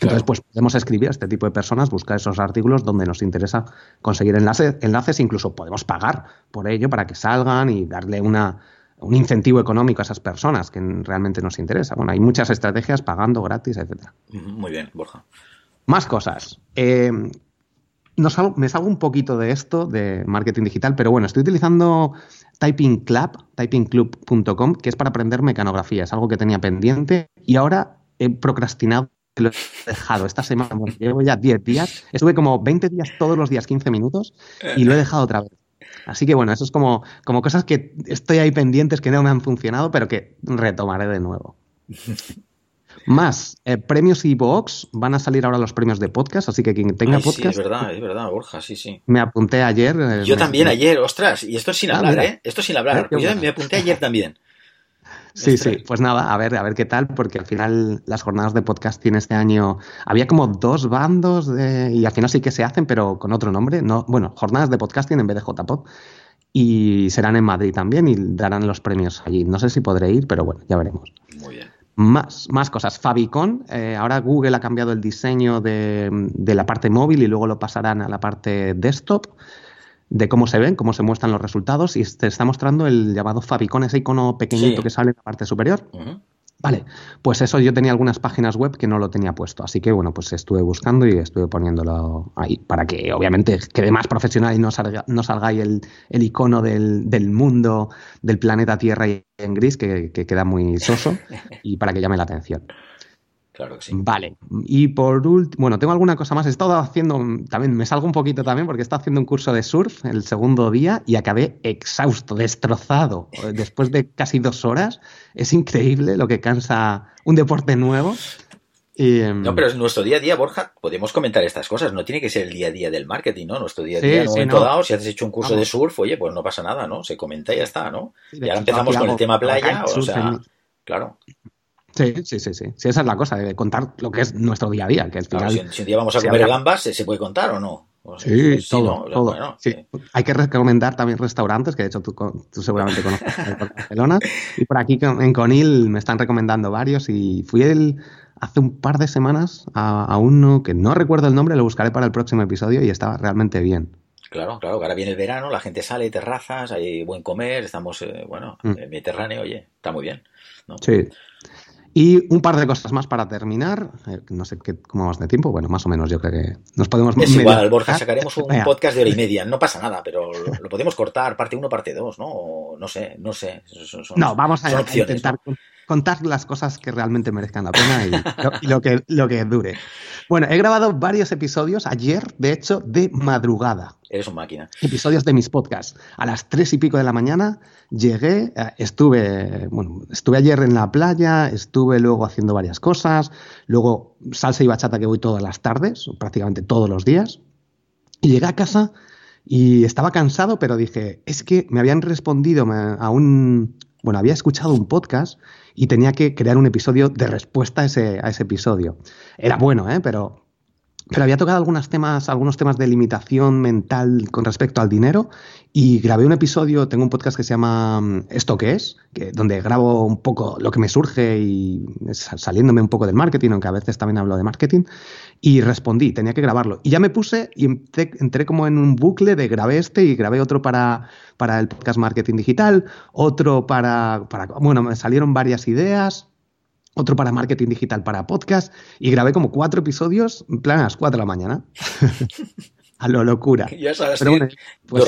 Entonces, pues podemos escribir a este tipo de personas, buscar esos artículos donde nos interesa conseguir enlaces, enlaces, incluso podemos pagar por ello para que salgan y darle una, un incentivo económico a esas personas que realmente nos interesa. Bueno, hay muchas estrategias pagando gratis, etcétera. Muy bien, Borja. Más cosas. Eh, me salgo un poquito de esto, de marketing digital, pero bueno, estoy utilizando Typing Club, typingclub.com, que es para aprender mecanografía. Es algo que tenía pendiente y ahora he procrastinado lo he dejado esta semana, llevo ya 10 días, estuve como 20 días todos los días, 15 minutos, y lo he dejado otra vez. Así que bueno, eso es como, como cosas que estoy ahí pendientes que no me han funcionado, pero que retomaré de nuevo. Más, eh, premios y box van a salir ahora los premios de podcast, así que quien tenga podcast. Sí, es verdad, es verdad, Borja, sí, sí. Me apunté ayer. Eh, Yo también ayer, ostras, y esto es sin ah, hablar, ¿eh? Esto es sin hablar. Eh, Yo me apunté ayer también. Sí, sí, pues nada, a ver, a ver qué tal, porque al final las jornadas de podcasting este año había como dos bandos y al final sí que se hacen, pero con otro nombre. No, bueno, jornadas de podcasting en vez de JPod. Y serán en Madrid también y darán los premios allí. No sé si podré ir, pero bueno, ya veremos. Muy bien. Más, más cosas. Fabicon, eh, ahora Google ha cambiado el diseño de, de la parte móvil y luego lo pasarán a la parte desktop de cómo se ven, cómo se muestran los resultados y te está mostrando el llamado favicon, ese icono pequeñito que sale en la parte superior. Vale, pues eso yo tenía algunas páginas web que no lo tenía puesto, así que bueno, pues estuve buscando y estuve poniéndolo ahí para que obviamente quede más profesional y no salga, no salga ahí el, icono del, del, mundo, del planeta Tierra en gris, que, que queda muy soso, y para que llame la atención. Claro que sí. Vale. Y por último, bueno, tengo alguna cosa más. He estado haciendo, también me salgo un poquito también porque he estado haciendo un curso de surf el segundo día y acabé exhausto, destrozado. Después de casi dos horas, es increíble lo que cansa un deporte nuevo. Em, no, pero es nuestro día a día, Borja, podemos comentar estas cosas. No tiene que ser el día a día del marketing, ¿no? Nuestro día a día, en un momento dado, si has hecho un curso de surf, oye, pues no pasa nada, ¿no? Se comenta y ya está, ¿no? y ahora empezamos con el tema playa, o sea, claro. Sí, sí, sí, sí. esa es la cosa, de contar lo que es nuestro día a día. Que si, un día vamos a comer gambas, ¿se, puede contar o no? sí, todo, todo. Hay que recomendar también restaurantes, que de hecho tú, seguramente conoces Barcelona. Y por aquí en Conil me están recomendando varios y fui el, hace un par de semanas a, uno que no recuerdo el nombre, lo buscaré para el próximo episodio y estaba realmente bien. Claro, claro, ahora viene el verano, la gente sale, terrazas, hay buen comer, estamos, eh, bueno, mm. en Mediterráneo, oye, está muy bien. Sí. Y un par de cosas más para terminar. Eh, no sé qué, cómo vamos de tiempo. Bueno, más o menos yo creo que nos podemos. Es igual, Borja, sacaremos un podcast de hora y media. No pasa nada, pero lo, podemos cortar, parte uno, parte dos, ¿no? no sé, no sé. no, vamos a, intentar contar las cosas que realmente merezcan la pena y, lo, que, lo que dure. Bueno, he grabado varios episodios ayer, de hecho, de madrugada. Eres una máquina. Episodios de mis podcasts. A las tres y pico de la mañana llegué, eh, estuve, bueno, estuve ayer en la playa, estuve luego haciendo varias cosas, luego salsa y bachata que voy todas las tardes, prácticamente todos los días, y llegué a casa y estaba cansado, pero dije, es que me habían respondido a un, bueno, había escuchado un podcast y tenía que crear un episodio de respuesta a ese, a ese episodio. Era bueno, ¿eh? pero pero había tocado algunos temas, algunos temas de limitación mental con respecto al dinero y grabé un episodio, tengo un podcast que se llama mm, ¿Esto qué es? Que, donde grabo un poco lo que me surge y saliéndome un poco del marketing, aunque a veces también hablo de marketing, y respondí, tenía que grabarlo. Y ya me puse y entré, como en un bucle de grabé este y grabé otro para, para el podcast Marketing Digital, otro para, para, bueno, me salieron varias ideas otro para marketing digital para podcast y grabé como cuatro episodios en plan a las cuatro de la mañana. a lo locura. Pero pues.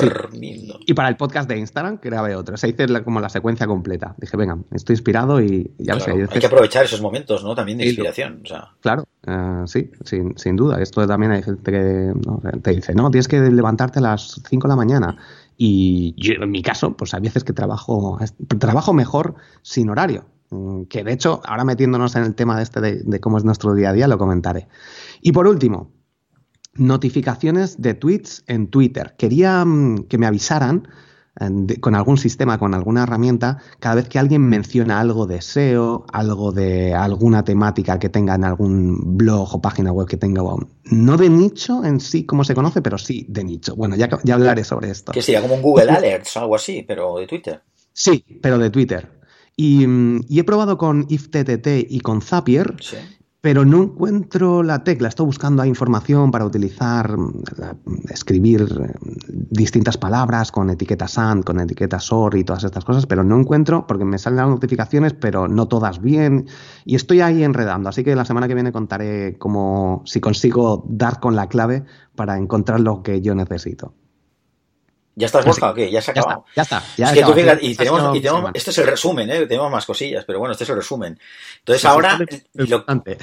Y para el podcast de Instagram grabé otro. Se hice como la secuencia completa. Dije, venga, estoy inspirado y ya lo sé. Hay, que aprovechar esos momentos, ¿no? También de inspiración. Claro, eh, sí, sin, sin, duda. Esto también hay gente que te dice, no, tienes que levantarte a las 5 de la mañana. Y yo, en mi caso, pues hay veces que trabajo, trabajo mejor sin horario. Mm, que de hecho, ahora metiéndonos en el tema de este de, cómo es nuestro día a día, lo comentaré. Y por último, notificaciones de tweets en Twitter. Quería mm, que me avisaran con algún sistema, con alguna herramienta, cada vez que alguien menciona algo de SEO, algo de alguna temática que tenga en algún blog o página web que tenga, no de nicho en sí como se conoce, pero sí de nicho. Bueno, ya, ya hablaré sobre esto. Que sería como un Google Alerts o algo así, pero de Twitter. Sí, pero de Twitter. Y, y he probado con IFTTT y con Zapier. Sí pero no encuentro la tecla. Estoy buscando información para utilizar, mm, escribir eh, distintas palabras con etiquetas AND, con etiquetas OR y todas estas cosas, pero no encuentro, porque me salen las notificaciones, pero no todas bien, y estoy ahí enredando. Así que la semana que viene contaré cómo, si consigo dar con la clave para encontrar lo que yo necesito. ¿Ya estás, Borja, o qué? ¿Ya se ha acabado? Ya está, ya está. y tenemos, y tenemos este es el resumen, ¿eh? Tenemos más cosillas, pero bueno, este es el resumen. Entonces ahora... Lo, entonces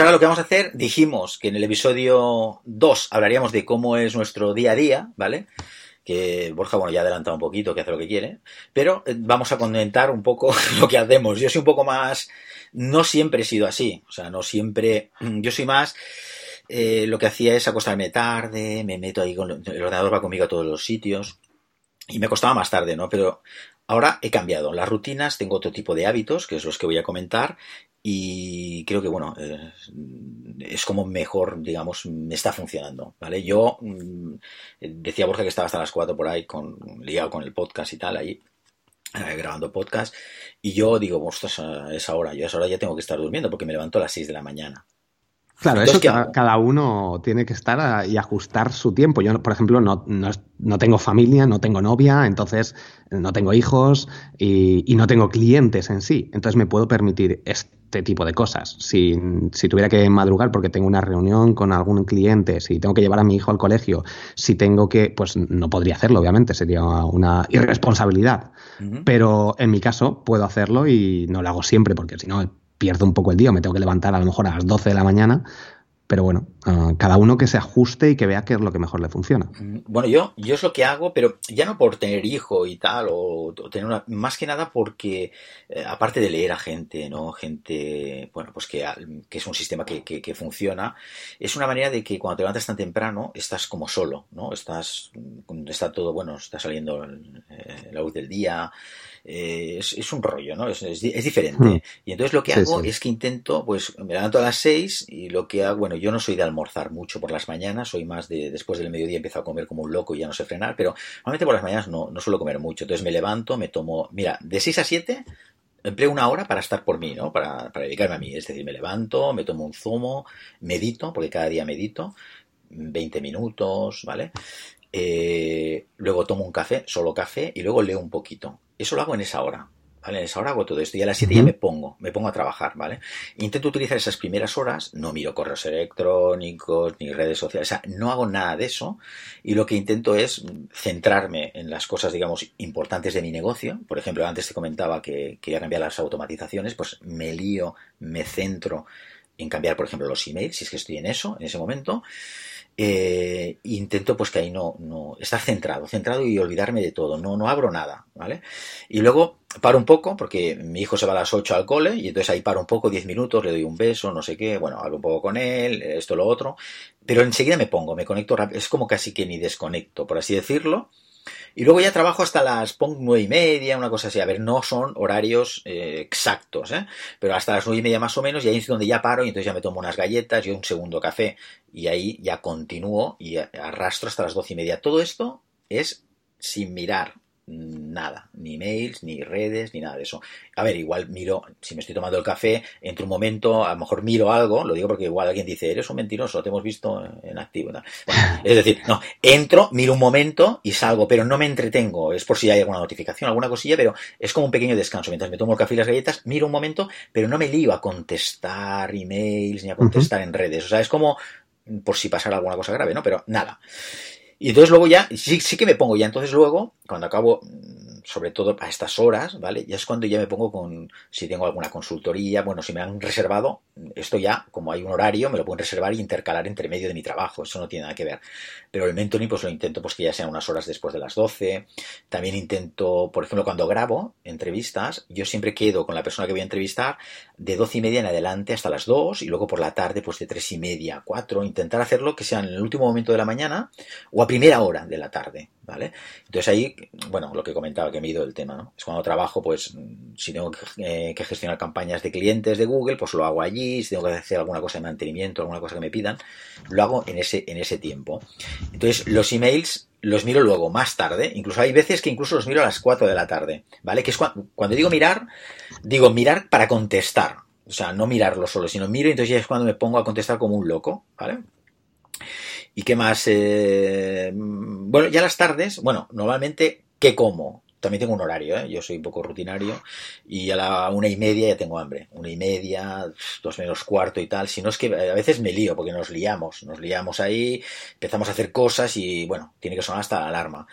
ahora lo que vamos a hacer, dijimos que en el episodio 2 hablaríamos de cómo es nuestro día a día, ¿vale? que Borja, bueno, ya ha adelantado un poquito, que hace lo que quiere, pero eh, vamos a comentar un poco lo que hacemos. Yo soy un poco más, no siempre he sido así, o sea, no siempre, yo soy más eh, lo que hacía es acostarme tarde, me meto ahí con el ordenador va conmigo a todos los sitios. Y me costaba más tarde, ¿no? Pero ahora he cambiado. Las rutinas, tengo otro tipo de hábitos, que es los que voy a comentar y creo que bueno eh, es como mejor digamos me está funcionando vale yo mm, decía Borja que estaba hasta las 4 por ahí con liado con el podcast y tal ahí eh, grabando podcast y yo digo ostras es ahora yo esa hora ya tengo que estar durmiendo porque me levanto a las 6 de la mañana Claro, eso cada, uno tiene que estar y ajustar su tiempo. Yo, por ejemplo, no, no, tengo familia, no tengo novia, entonces no tengo hijos y, no tengo clientes en sí. Entonces me puedo permitir este tipo de cosas. Si, si, tuviera que madrugar porque tengo una reunión con algún cliente, si tengo que llevar a mi hijo al colegio, si tengo que, pues no podría hacerlo, obviamente, sería una irresponsabilidad. Pero en mi caso puedo hacerlo y no lo hago siempre porque si no pierdo un poco el día, me tengo que levantar a lo mejor a las 12 de la mañana, pero bueno, ah, cada uno que se ajuste y que vea qué es lo que mejor le funciona. Mm, bueno, yo, yo es lo que hago, pero ya no por tener hijo y tal, o, tener una, más que nada porque, eh, aparte de leer a gente, ¿no? Gente, bueno, pues que, que es un sistema que, que, funciona, es una manera de que cuando te levantas tan temprano, estás como solo, ¿no? Estás, está todo, bueno, está saliendo eh, la luz del día, eh, es, un rollo, ¿no? Es, es, diferente. Hmm. Y entonces lo que hago es que intento, pues me levanto a las seis y lo que hago, bueno, yo no soy de almorzar mucho por las mañanas, soy más de después del mediodía empiezo a comer como un loco y ya no sé frenar, pero normalmente por las mañanas no, no suelo comer mucho. Entonces me levanto, me tomo, mira, de 6 a 7 empleo una hora para estar por mí, ¿no? Para, para dedicarme a mí. Es decir, me levanto, me tomo un zumo, medito, porque cada día medito, 20 minutos, ¿vale? Eh, luego tomo un café, solo café, y luego leo un poquito. Eso lo hago en esa hora. ¿Vale? En esa hora hago todo esto y a las 7 ya me pongo, me pongo a trabajar, ¿vale? Intento utilizar esas primeras horas, no miro correos electrónicos ni redes sociales, o sea, no hago nada de eso y lo que intento es centrarme en las cosas, digamos, importantes de mi negocio. Por ejemplo, antes te comentaba que quería cambiar las automatizaciones, pues me lío, me centro en cambiar, por ejemplo, los emails, si es que estoy en eso, en ese momento. Eh, intento pues que ahí no, no estar centrado, centrado y olvidarme de todo, no, no abro nada, ¿vale? Y luego paro un poco, porque mi hijo se va a las 8 al cole, y entonces ahí paro un poco, 10 minutos, le doy un beso, no sé qué, bueno, hablo un poco con él, esto, lo otro, pero enseguida me pongo, me conecto rápido, es como casi que ni desconecto, por así decirlo, y luego ya trabajo hasta las nueve y media, una cosa así. A ver, no son horarios eh, exactos, ¿eh? Pero hasta las nueve y media más o menos, y ahí es donde ya paro y entonces ya me tomo unas galletas y un segundo café. Y ahí ya continúo y arrastro hasta las doce y media. Todo esto es sin mirar nada, ni mails, ni redes, ni nada de eso. A ver, igual miro, si me estoy tomando el café, entre un momento, a lo mejor miro algo, lo digo porque igual alguien dice, eres un mentiroso, te hemos visto en activo. es decir, no, entro, miro un momento y salgo, pero no me entretengo, es por si hay alguna notificación, alguna cosilla, pero es como un pequeño descanso. Mientras me tomo el café y las galletas, miro un momento, pero no me lío a contestar emails ni a contestar en redes. O sea, es como por si pasara alguna cosa grave, ¿no? Pero nada. Y entonces luego ya, sí, sí que me pongo ya, entonces luego, cuando acabo, sobre todo a estas horas, ¿vale? Ya es cuando ya me pongo con, si tengo alguna consultoría, bueno, si me han reservado, esto ya, como hay un horario, me lo pueden reservar y intercalar entre medio de mi trabajo, eso no tiene nada que ver. Pero el mentoring, pues lo intento, pues que ya sean unas horas después de las 12. También intento, por ejemplo, cuando grabo entrevistas, yo siempre quedo con la persona que voy a entrevistar de 12 y media en adelante hasta las 2 y luego por la tarde, pues de 3 y media a 4. Intentar hacerlo que sea en el último momento de la mañana o a primera hora de la tarde, ¿vale? Entonces ahí, bueno, lo que comentaba que me he ido del tema, ¿no? Es cuando trabajo, pues, si tengo que, eh, gestionar campañas de clientes de Google, pues lo hago allí, si tengo que hacer alguna cosa de mantenimiento, alguna cosa que me pidan, lo hago en ese, en ese tiempo. Entonces, los emails los miro luego, más tarde, incluso hay veces que incluso los miro a las 4 de la tarde, ¿vale? Que es cuando digo mirar, digo mirar para contestar, o sea, no mirarlo solo, sino miro y entonces ya es cuando me pongo a contestar como un loco, ¿vale? ¿Y qué más? Eh, bueno, ya las tardes, bueno, normalmente, ¿qué como? También tengo un horario, ¿eh? yo soy un poco rutinario y a la una y media ya tengo hambre. Una y media, dos menos cuarto y tal. Si no es que a veces me lío porque nos liamos, nos liamos ahí, empezamos a hacer cosas y bueno, tiene que sonar hasta la alarma.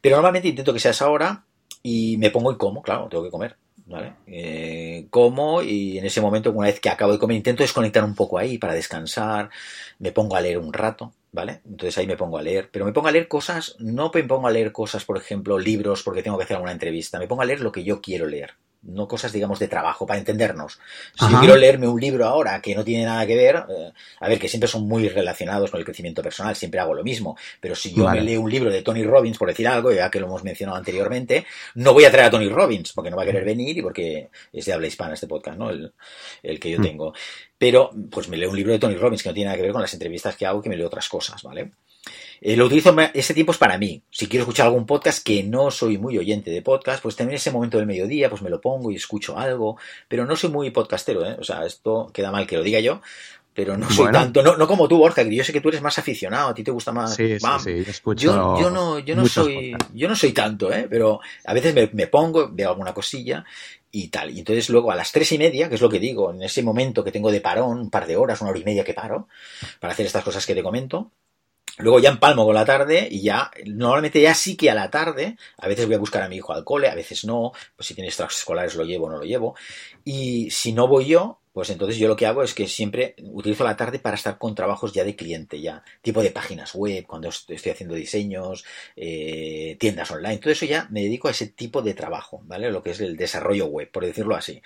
Pero normalmente intento que sea esa hora y me pongo y como, claro, tengo que comer. ¿Vale? Eh, como y en ese momento, una vez que acabo de comer, intento desconectar un poco ahí para descansar, me pongo a leer un rato, ¿vale? Entonces ahí me pongo a leer, pero me pongo a leer cosas, no me pongo a leer cosas, por ejemplo, libros porque tengo que hacer alguna entrevista, me pongo a leer lo que yo quiero leer, no cosas, digamos, de trabajo, para entendernos. Si yo quiero leerme un libro ahora que no tiene nada que ver, eh, a ver, que siempre son muy relacionados con el crecimiento personal, siempre hago lo mismo, pero si yo me leo un libro de Tony Robbins, por decir algo, ya que lo hemos mencionado anteriormente, no voy a traer a Tony Robbins, porque no va a querer venir y porque es de habla hispana este podcast, ¿no? El, el que yo mm. Pero, pues me leo un libro de Tony Robbins que no tiene nada que ver con las entrevistas que hago, que me leo otras cosas, ¿vale? Eh, lo utilizo, ese tiempo es para mí. Si quiero escuchar algún podcast, que no soy muy oyente de podcast, pues también ese momento del mediodía, pues me lo pongo y escucho algo, pero no soy muy podcastero, ¿eh? O sea, esto queda mal que lo diga yo, pero no soy tanto, no, no como tú, Borja, que yo sé que tú eres más aficionado, a ti te gusta más. Sí, sí, escucho yo, yo, no, yo no soy, yo no soy tanto, ¿eh? pero a veces me, me, pongo, veo alguna cosilla y tal. Y entonces luego a las tres y media, que es lo que digo, en ese momento que tengo de parón, un par de horas, una hora y media que paro, para hacer estas cosas que te comento, Luego ya empalmo con la tarde y ya, normalmente ya sí que a la tarde, a veces voy a buscar a mi hijo al cole, a veces no, pues si tiene escolares lo llevo o no lo llevo. Y si no voy yo, pues entonces yo lo que hago es que siempre utilizo la tarde para estar con trabajos ya de cliente, ya, tipo de páginas web, cuando estoy haciendo diseños, eh, tiendas online, todo eso ya me dedico a ese tipo de trabajo, ¿vale? Lo que es el desarrollo web, por decirlo así.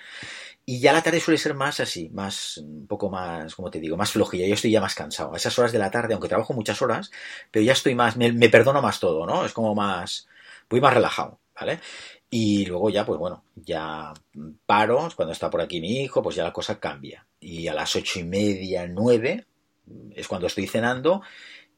Y ya la tarde suele ser más así, más, un poco más, como te digo, más flojilla. Yo estoy ya más cansado. A esas horas de la tarde, aunque trabajo muchas horas, pero ya estoy más, me, perdono más todo, ¿no? Es como más, voy más relajado, ¿vale? Y luego ya, pues bueno, ya paro, cuando está por aquí mi hijo, pues ya la cosa cambia. Y a las ocho y media, nueve, es cuando estoy cenando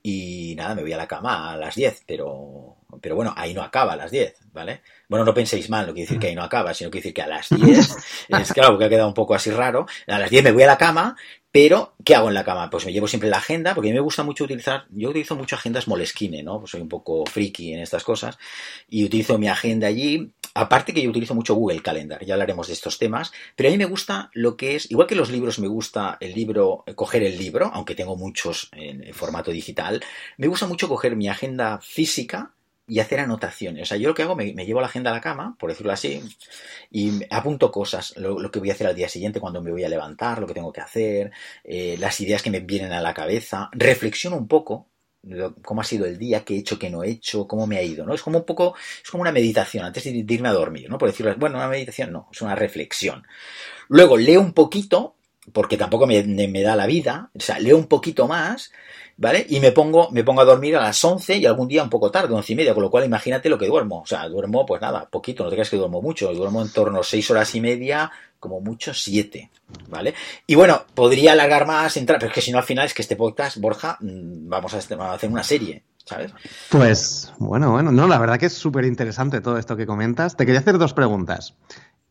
y nada, me voy a la cama a las diez, pero, pero bueno, ahí no acaba a las diez, ¿vale? Bueno, no penséis mal, no quiere decir que ahí no acaba, sino quiere decir que a las 10, es claro, porque ha quedado un poco así raro, a las 10 me voy a la cama, pero ¿qué hago en la cama? Pues me llevo siempre la agenda, porque a mí me gusta mucho utilizar, yo utilizo mucho agendas Moleskine, ¿no? Pues soy un poco friki en estas cosas, y utilizo mi agenda allí, aparte que yo utilizo mucho Google Calendar, ya hablaremos de estos temas, pero a mí me gusta lo que es, igual que los libros me gusta el libro, coger el libro, aunque tengo muchos en formato digital, me gusta mucho coger mi agenda física, y hacer anotaciones. O sea, yo lo que hago, me, llevo la agenda a la cama, por decirlo así, y apunto cosas, lo, que voy a hacer al día siguiente, cuando me voy a levantar, lo que tengo que hacer, eh, las ideas que me vienen a la cabeza, reflexiono un poco cómo ha sido el día, qué he hecho, qué no he hecho, cómo me ha ido, ¿no? Es como un poco, es como una meditación antes de, irme a dormir, ¿no? Por decirlo, bueno, una meditación no, es una reflexión. Luego leo un poquito, porque tampoco me, me da la vida, o sea, leo un poquito más, ¿vale? Y me pongo, me pongo a dormir a las 11 y algún día un poco tarde, 11 y media, con lo cual imagínate lo que duermo. O sea, duermo, pues nada, poquito, no te creas que duermo mucho, duermo en torno a 6 horas y media, como mucho 7, ¿vale? Y bueno, podría alargar más, entrar, pero es que si no al final es que este podcast, Borja, mm, vamos a, hacer una serie. ¿Sabes? Pues bueno, bueno, no, la verdad que es súper interesante todo esto que comentas. Te quería hacer dos preguntas.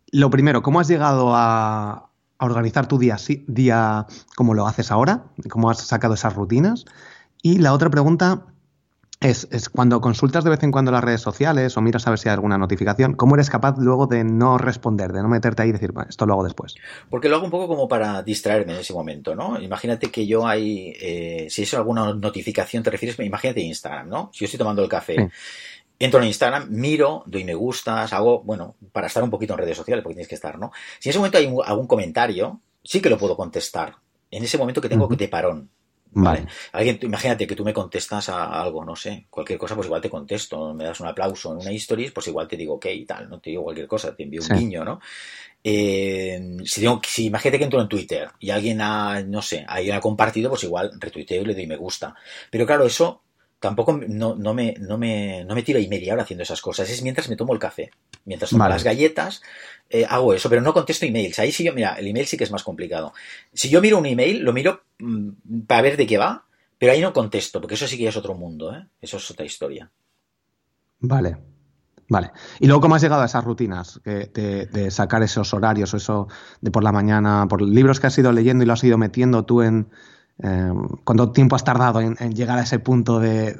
Lo primero, ¿cómo has llegado a, organizar tu día, día como lo haces ahora, cómo has sacado esas rutinas. Y la otra pregunta es, es, cuando consultas de vez en cuando las redes sociales o miras a ver si hay alguna notificación, ¿cómo eres capaz luego de no responder, de no meterte ahí y decir, bueno, esto lo hago después? Porque lo hago un poco como para distraerme en ese momento, ¿no? Imagínate que yo hay, eh, si es alguna notificación, te refieres, imagínate Instagram, ¿no? Si yo estoy tomando el café entro en Instagram, miro, doy me gustas, hago, bueno, para estar un poquito en redes sociales, porque tienes que estar, ¿no? Si en ese momento hay algún comentario, sí que lo puedo contestar. En ese momento que tengo de parón. ¿vale? Alguien, imagínate que tú me contestas a algo, no sé, cualquier cosa, pues igual te contesto, me das un aplauso en una historia, pues igual te digo ok y tal, no te digo cualquier cosa, te envío un guiño, ¿no? Eh, si, tengo, si imagínate que entro en Twitter y alguien ha, no sé, alguien ha compartido, pues igual retuiteo y le doy me gusta. Pero claro, eso tampoco no, no, me, no, me, no me tiro ahí media hora haciendo esas cosas. Es mientras me tomo el café. Mientras tomo las galletas, eh, hago eso, pero no contesto emails. Ahí sí yo, mira, el email sí que es más complicado. Si yo miro un email, lo miro mm, para ver de qué va, pero ahí no contesto, porque eso sí que es otro mundo, ¿eh? Eso es otra historia. Vale, Vale. Y luego, ¿cómo has llegado a esas rutinas de, sacar esos horarios o eso de por la mañana, por libros que has ido leyendo y lo has ido metiendo tú en... Eh, ¿Cuánto tiempo has tardado en, llegar a ese punto de,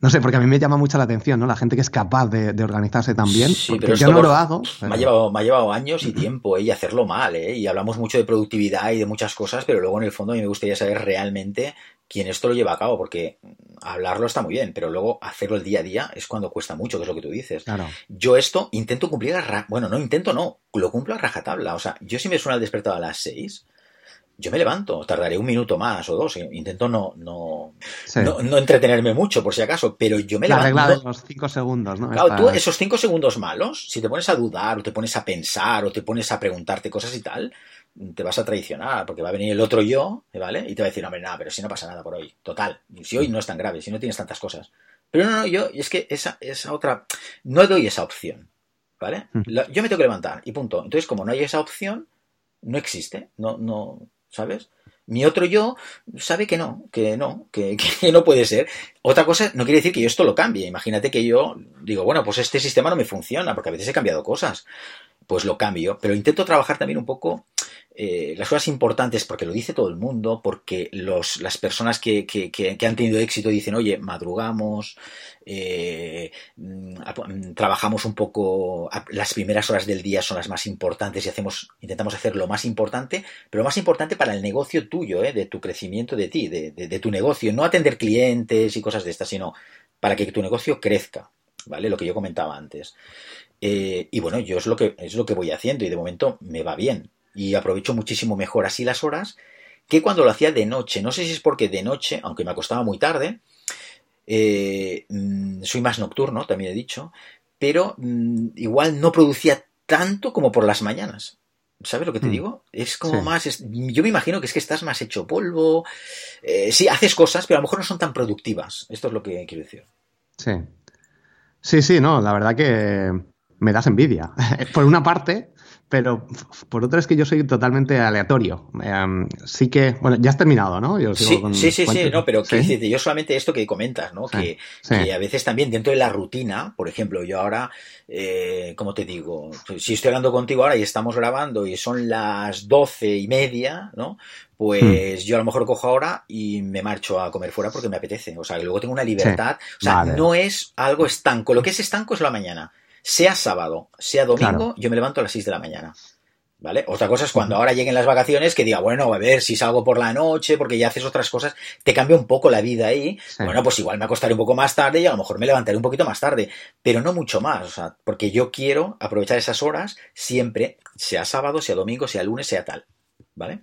no sé, porque a mí me llama mucho la atención, ¿no? La gente que es capaz de, organizarse tan bien. Sí, pero yo no lo hago. Me, ha llevado, me ha llevado años y tiempo, ¿eh? Y hacerlo mal, ¿eh? Y hablamos mucho de productividad y de muchas cosas, pero luego en el fondo a mí me gustaría saber realmente quién esto lo lleva a cabo, porque hablarlo está muy bien, pero luego hacerlo el día a día es cuando cuesta mucho, que es lo que tú dices. Claro. Yo esto intento cumplir a Bueno, no intento, no. Lo cumplo a rajatabla. O sea, yo si me suena el despertado a las seis yo me levanto, tardaré un minuto más o dos, intento no, no, no, entretenerme mucho por si acaso, pero yo me La levanto. regla de los cinco segundos, ¿no? Claro, tú esos cinco segundos malos, si te pones a dudar o te pones a pensar o te pones a preguntarte cosas y tal, te vas a traicionar porque va a venir el otro yo, ¿vale? Y te va a decir, hombre, nada, pero si no pasa nada por hoy, total, si hoy no es tan grave, si no tienes tantas cosas. Pero no, no, yo, es que esa, esa otra, no doy esa opción, ¿vale? Mm. yo me tengo que levantar y punto. Entonces, como no hay esa opción, no existe, no, no, ¿sabes? Mi otro yo sabe que no, que no, que, que, no puede ser. Otra cosa no quiere decir que yo esto lo cambie. Imagínate que yo digo, bueno, pues este sistema no me funciona, porque a veces he cambiado cosas. Pues lo cambio, pero intento trabajar también un poco eh, las cosas importantes, porque lo dice todo el mundo, porque los, las personas que, que, han tenido éxito dicen, oye, madrugamos, eh, mm, mm, trabajamos un poco, las primeras horas del día son las más importantes y hacemos, intentamos hacer lo más importante, pero lo más importante para el negocio tuyo, eh, de tu crecimiento de ti, de, de, tu negocio, no atender clientes y cosas de estas, sino para que tu negocio crezca, ¿vale? Lo que yo comentaba antes. y bueno, yo es lo que es lo que voy haciendo y de momento me va bien y aprovecho muchísimo mejor así las horas que cuando lo hacía de noche. No sé si es porque de noche, aunque me acostaba muy tarde, eh, mm, soy más nocturno, también he dicho, pero mm, igual no producía tanto como por las mañanas. ¿Sabes lo que te mm. digo? Es como más. yo me imagino que es que estás más hecho polvo. Eh, sí, haces cosas, pero a lo mejor no son tan productivas. Esto es lo que quiero decir. Sí. Sí, sí, no, la verdad que me das envidia. por una parte, pero por otra es que yo soy totalmente aleatorio. Em, sí que, bueno, ya has terminado, ¿no? sí, sí, sí, sí, no, pero yo solamente esto que comentas, ¿no? que, a veces también dentro de la rutina, por ejemplo, yo ahora, eh, como te digo, si estoy hablando contigo ahora y estamos grabando y son las doce y media, ¿no? Pues hmm. yo a lo mejor cojo ahora y me marcho a comer fuera porque me apetece. O sea, luego tengo una libertad. O sea, no es algo estanco. Lo que es estanco es la mañana sea sábado, sea domingo, yo me levanto a las 6 de la mañana. ¿Vale? Otra cosa es cuando ahora lleguen las vacaciones que diga, bueno, a ver si salgo por la noche porque ya haces otras cosas, te cambia un poco la vida ahí. Bueno, pues igual me acostaré un poco más tarde y a lo mejor me levantaré un poquito más tarde, pero no mucho más, o sea, porque yo quiero aprovechar esas horas siempre, sea sábado, sea domingo, sea lunes, sea tal. ¿Vale?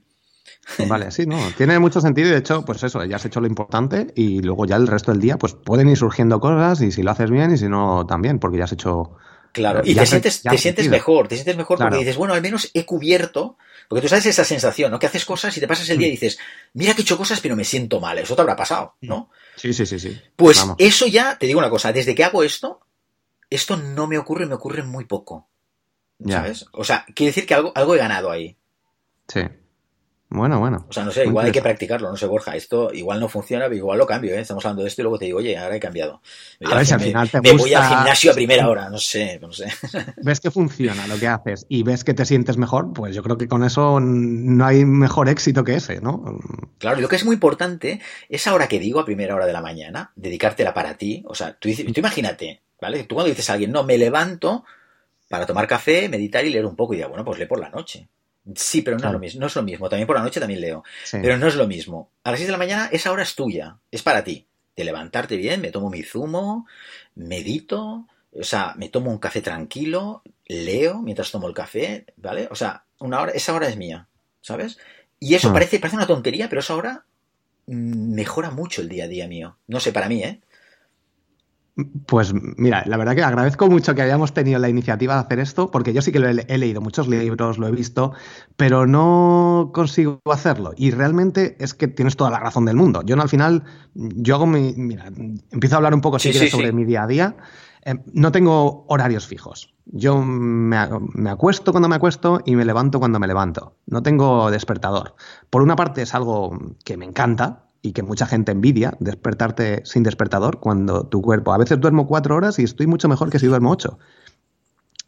Vale, sí, no, tiene mucho sentido y de hecho, pues eso, ya has hecho lo importante y luego ya el resto del día, pues pueden ir surgiendo cosas y si lo haces bien y si no, también, porque ya has hecho Claro, y te sientes, te sientes mejor, te sientes mejor porque dices, bueno, al menos he cubierto, porque tú sabes esa sensación, ¿no? Que haces cosas y te pasas el día y mm. dices, mira que he hecho cosas, pero me siento mal, eso te habrá pasado, ¿no? Sí, sí, sí, sí. Pues eso ya, te digo una cosa, desde que hago esto, esto no me ocurre, me ocurre muy poco. ¿Sabes? O sea, quiere decir que algo, algo he ganado ahí. Sí. Bueno, bueno. O sea, no sé, igual hay que practicarlo, no sé, Borja. Esto igual no funciona, pero igual lo cambio, ¿eh? Estamos hablando de esto y luego te digo, oye, ahora he cambiado. a ver si al final te me voy al gimnasio a primera hora, no sé, no sé. Ves que funciona lo que haces y ves que te sientes mejor, pues yo creo que con eso no hay mejor éxito que ese, ¿no? Claro, y lo que es muy importante, esa hora que digo, a primera hora de la mañana, dedicártela para ti. O sea, tú, tú imagínate, ¿vale? Tú cuando dices a alguien, no, me levanto para tomar café, meditar y leer un poco, y ya, bueno, pues lee por la noche. Sí, pero no es lo mismo. No es lo mismo. También por la noche también leo. Pero no es lo mismo. A las 6 de la mañana esa hora es tuya. Es para ti. De levantarte bien, me tomo mi zumo, medito, o sea, me tomo un café tranquilo, leo mientras tomo el café, ¿vale? O sea, una hora, esa hora es mía, ¿sabes? Y eso ah. parece, parece una tontería, pero esa hora mm, mejora mucho el día a día mío. No sé, para mí, ¿eh? Pues mira, la verdad que agradezco mucho que hayamos tenido la iniciativa de hacer esto, porque yo sí que lo he, he, leído muchos libros, lo he visto, pero no consigo hacerlo. Y realmente es que tienes toda la razón del mundo. Yo no, al final, yo hago mi. Mira, empiezo a hablar un poco si sí, quieres sí, sobre sí. mi día a día. Eh, no tengo horarios fijos. Yo me, me, acuesto cuando me acuesto y me levanto cuando me levanto. No tengo despertador. Por una parte es algo que me encanta, y que mucha gente envidia, despertarte sin despertador cuando tu cuerpo. A veces duermo cuatro horas y estoy mucho mejor que si duermo ocho.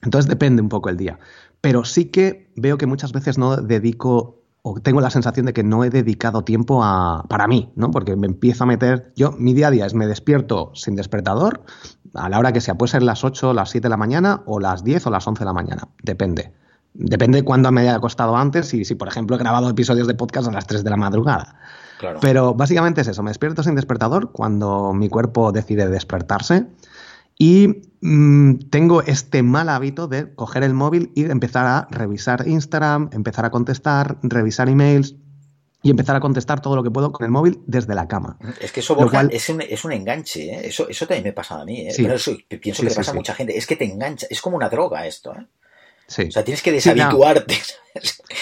Entonces depende un poco el día. Pero sí que veo que muchas veces no dedico o tengo la sensación de que no he dedicado tiempo a, para mí, ¿no? Porque me empiezo a meter. Yo, mi día a día es me despierto sin despertador, a la hora que sea, puede ser las 8, las 7 de la mañana, o las 10 o las 11 de la mañana. Depende. Depende de cuándo me haya acostado antes y si, por ejemplo, he grabado episodios de podcast a las 3 de la madrugada. Claro. Pero básicamente es eso, me despierto sin despertador cuando mi cuerpo decide despertarse y mmm, tengo este mal hábito de coger el móvil y empezar a revisar Instagram, empezar a contestar, revisar emails, y empezar a contestar todo lo que puedo con el móvil desde la cama. Es que eso, Borja, cual... es, un, es, un, enganche, ¿eh? eso, eso también me pasa a mí, ¿eh? sí. pero eso pienso sí, que le pasa sí, a mucha gente, es que te engancha, es como una droga esto. ¿eh? Sí. O sea, tienes que deshabituarte. Sí, no.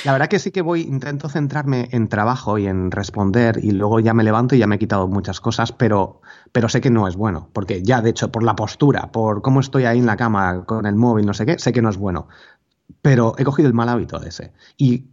La verdad que sí que voy, intento centrarme en trabajo y en responder y luego ya me levanto y ya me he quitado muchas cosas, pero, pero sé que no es bueno, porque ya de hecho por la postura, por cómo estoy ahí en la cama con el móvil, no sé qué, sé que no es bueno. Pero he cogido el mal hábito de ese. Y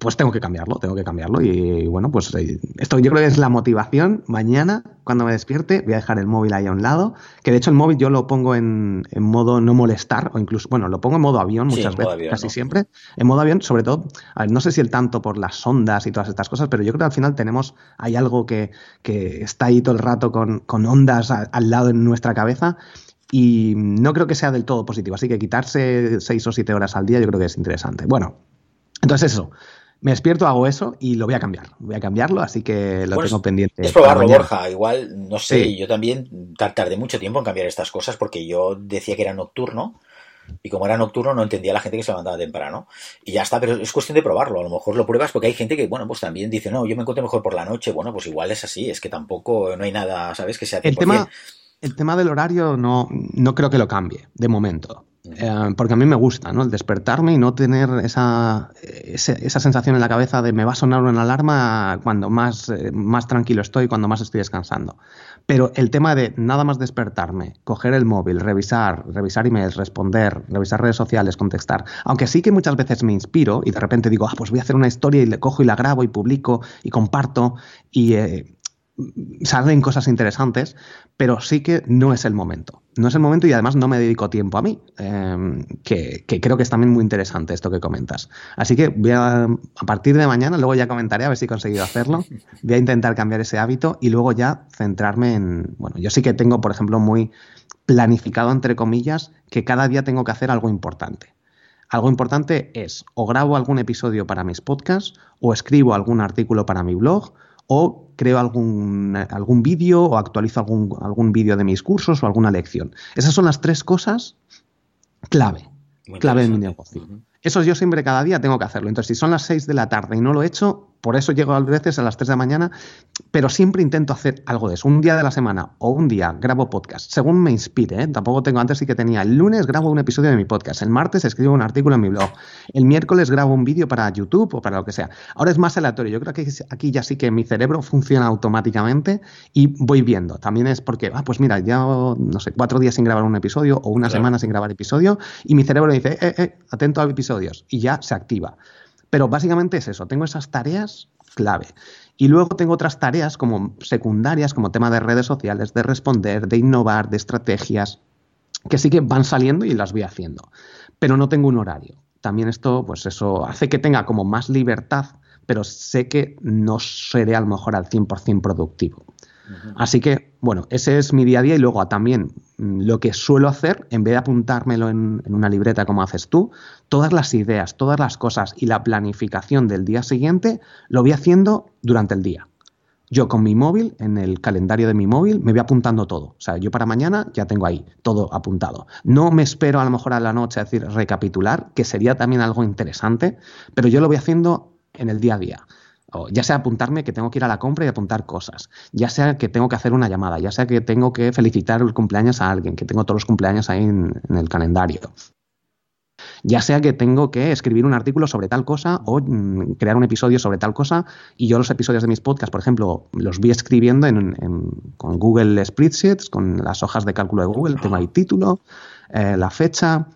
pues tengo que cambiarlo, tengo que cambiarlo. Y, bueno, pues eh, esto yo creo que es la motivación. Mañana, cuando me despierte, voy a dejar el móvil ahí a un lado. Que de hecho el móvil yo lo pongo en, en modo no molestar, o incluso, bueno, lo pongo en modo avión muchas sí, veces, avión, casi ¿no? siempre. En modo avión, sobre todo, a ver, no sé si el tanto por las ondas y todas estas cosas, pero yo creo que al final tenemos, hay algo que, que está ahí todo el rato con, con ondas a, al lado en nuestra cabeza y no creo que sea del todo positivo. Así que quitarse seis o siete horas al día yo creo que es interesante. Bueno, entonces eso, me despierto, hago eso y lo voy a cambiar. Voy a cambiarlo, así que lo bueno, tengo pendiente. Es probarlo, Borja. Igual, no sé, sí. yo también tardé mucho tiempo en cambiar estas cosas porque yo decía que era nocturno y como era nocturno no entendía a la gente que se levantaba temprano. Y ya está, pero es cuestión de probarlo. A lo mejor lo pruebas porque hay gente que, bueno, pues también dice, no, yo me encuentro mejor por la noche. Bueno, pues igual es así, es que tampoco, no hay nada, ¿sabes? Que sea el tema, el tema del horario no, no creo que lo cambie, de momento. Eh, porque a mí me gusta, ¿no? El despertarme y no tener esa, esa, esa, sensación en la cabeza de me va a sonar una alarma cuando más, eh, más tranquilo estoy, cuando más estoy descansando. Pero el tema de nada más despertarme, coger el móvil, revisar, revisar emails, responder, revisar redes sociales, contestar, aunque sí que muchas veces me inspiro y de repente digo, ah, pues voy a hacer una historia y le cojo y la grabo y publico y comparto y... Eh, salen cosas interesantes, pero sí que no es el momento. No es el momento y además no me dedico tiempo a mí, eh, que, que, creo que es también muy interesante esto que comentas. Así que voy a, a partir de mañana, luego ya comentaré a ver si he conseguido hacerlo, voy a intentar cambiar ese hábito y luego ya centrarme en, bueno, yo sí que tengo, por ejemplo, muy planificado, entre comillas, que cada día tengo que hacer algo importante. Algo importante es o grabo algún episodio para mis podcasts o escribo algún artículo para mi blog o creo algún, algún vídeo o actualizo algún, algún vídeo de mis cursos o alguna lección. Esas son las tres cosas clave, Muy clave de mi negocio. Uh -huh. Eso yo siempre cada día tengo que hacerlo. Entonces, si son las 6 de la tarde y no lo he hecho, por eso llego a veces a las 3 de la mañana, pero siempre intento hacer algo de eso. Un día de la semana o un día grabo podcast, según me inspire. ¿eh? Tampoco tengo, antes sí que tenía, el lunes grabo un episodio de mi podcast, el martes escribo un artículo en mi blog, el miércoles grabo un vídeo para YouTube o para lo que sea. Ahora es más aleatorio. Yo creo que aquí ya sí que mi cerebro funciona automáticamente y voy viendo. También es porque, ah, pues mira, ya, no sé, cuatro días sin grabar un episodio o una claro. semana sin grabar episodio y mi cerebro dice, eh, eh, atento episodio episodios y ya se activa. Pero básicamente es eso, tengo esas tareas clave. Y luego tengo otras tareas como secundarias, como tema de redes sociales, de responder, de innovar, de estrategias, que sí que van saliendo y las voy haciendo. Pero no tengo un horario. También esto, pues eso hace que tenga como más libertad, pero sé que no seré a lo mejor al 100% productivo. Así que, bueno, ese es mi día a día y luego también lo que suelo hacer, en vez de apuntármelo en, en, una libreta como haces tú, todas las ideas, todas las cosas y la planificación del día siguiente lo voy haciendo durante el día. Yo con mi móvil, en el calendario de mi móvil, me voy apuntando todo. O sea, yo para mañana ya tengo ahí todo apuntado. No me espero a lo mejor a la noche a decir recapitular, que sería también algo interesante, pero yo lo voy haciendo en el día a día O ya sea apuntarme que tengo que ir a la compra y apuntar cosas, ya sea que tengo que hacer una llamada, ya sea que tengo que felicitar el cumpleaños a alguien, que tengo todos los cumpleaños ahí en, el calendario. Ya sea que tengo que escribir un artículo sobre tal cosa o mm, crear un episodio sobre tal cosa y yo los episodios de mis podcasts, por ejemplo, los vi escribiendo con Google Spreadsheets, con las hojas de cálculo de Google, tengo ahí título, eh, la fecha,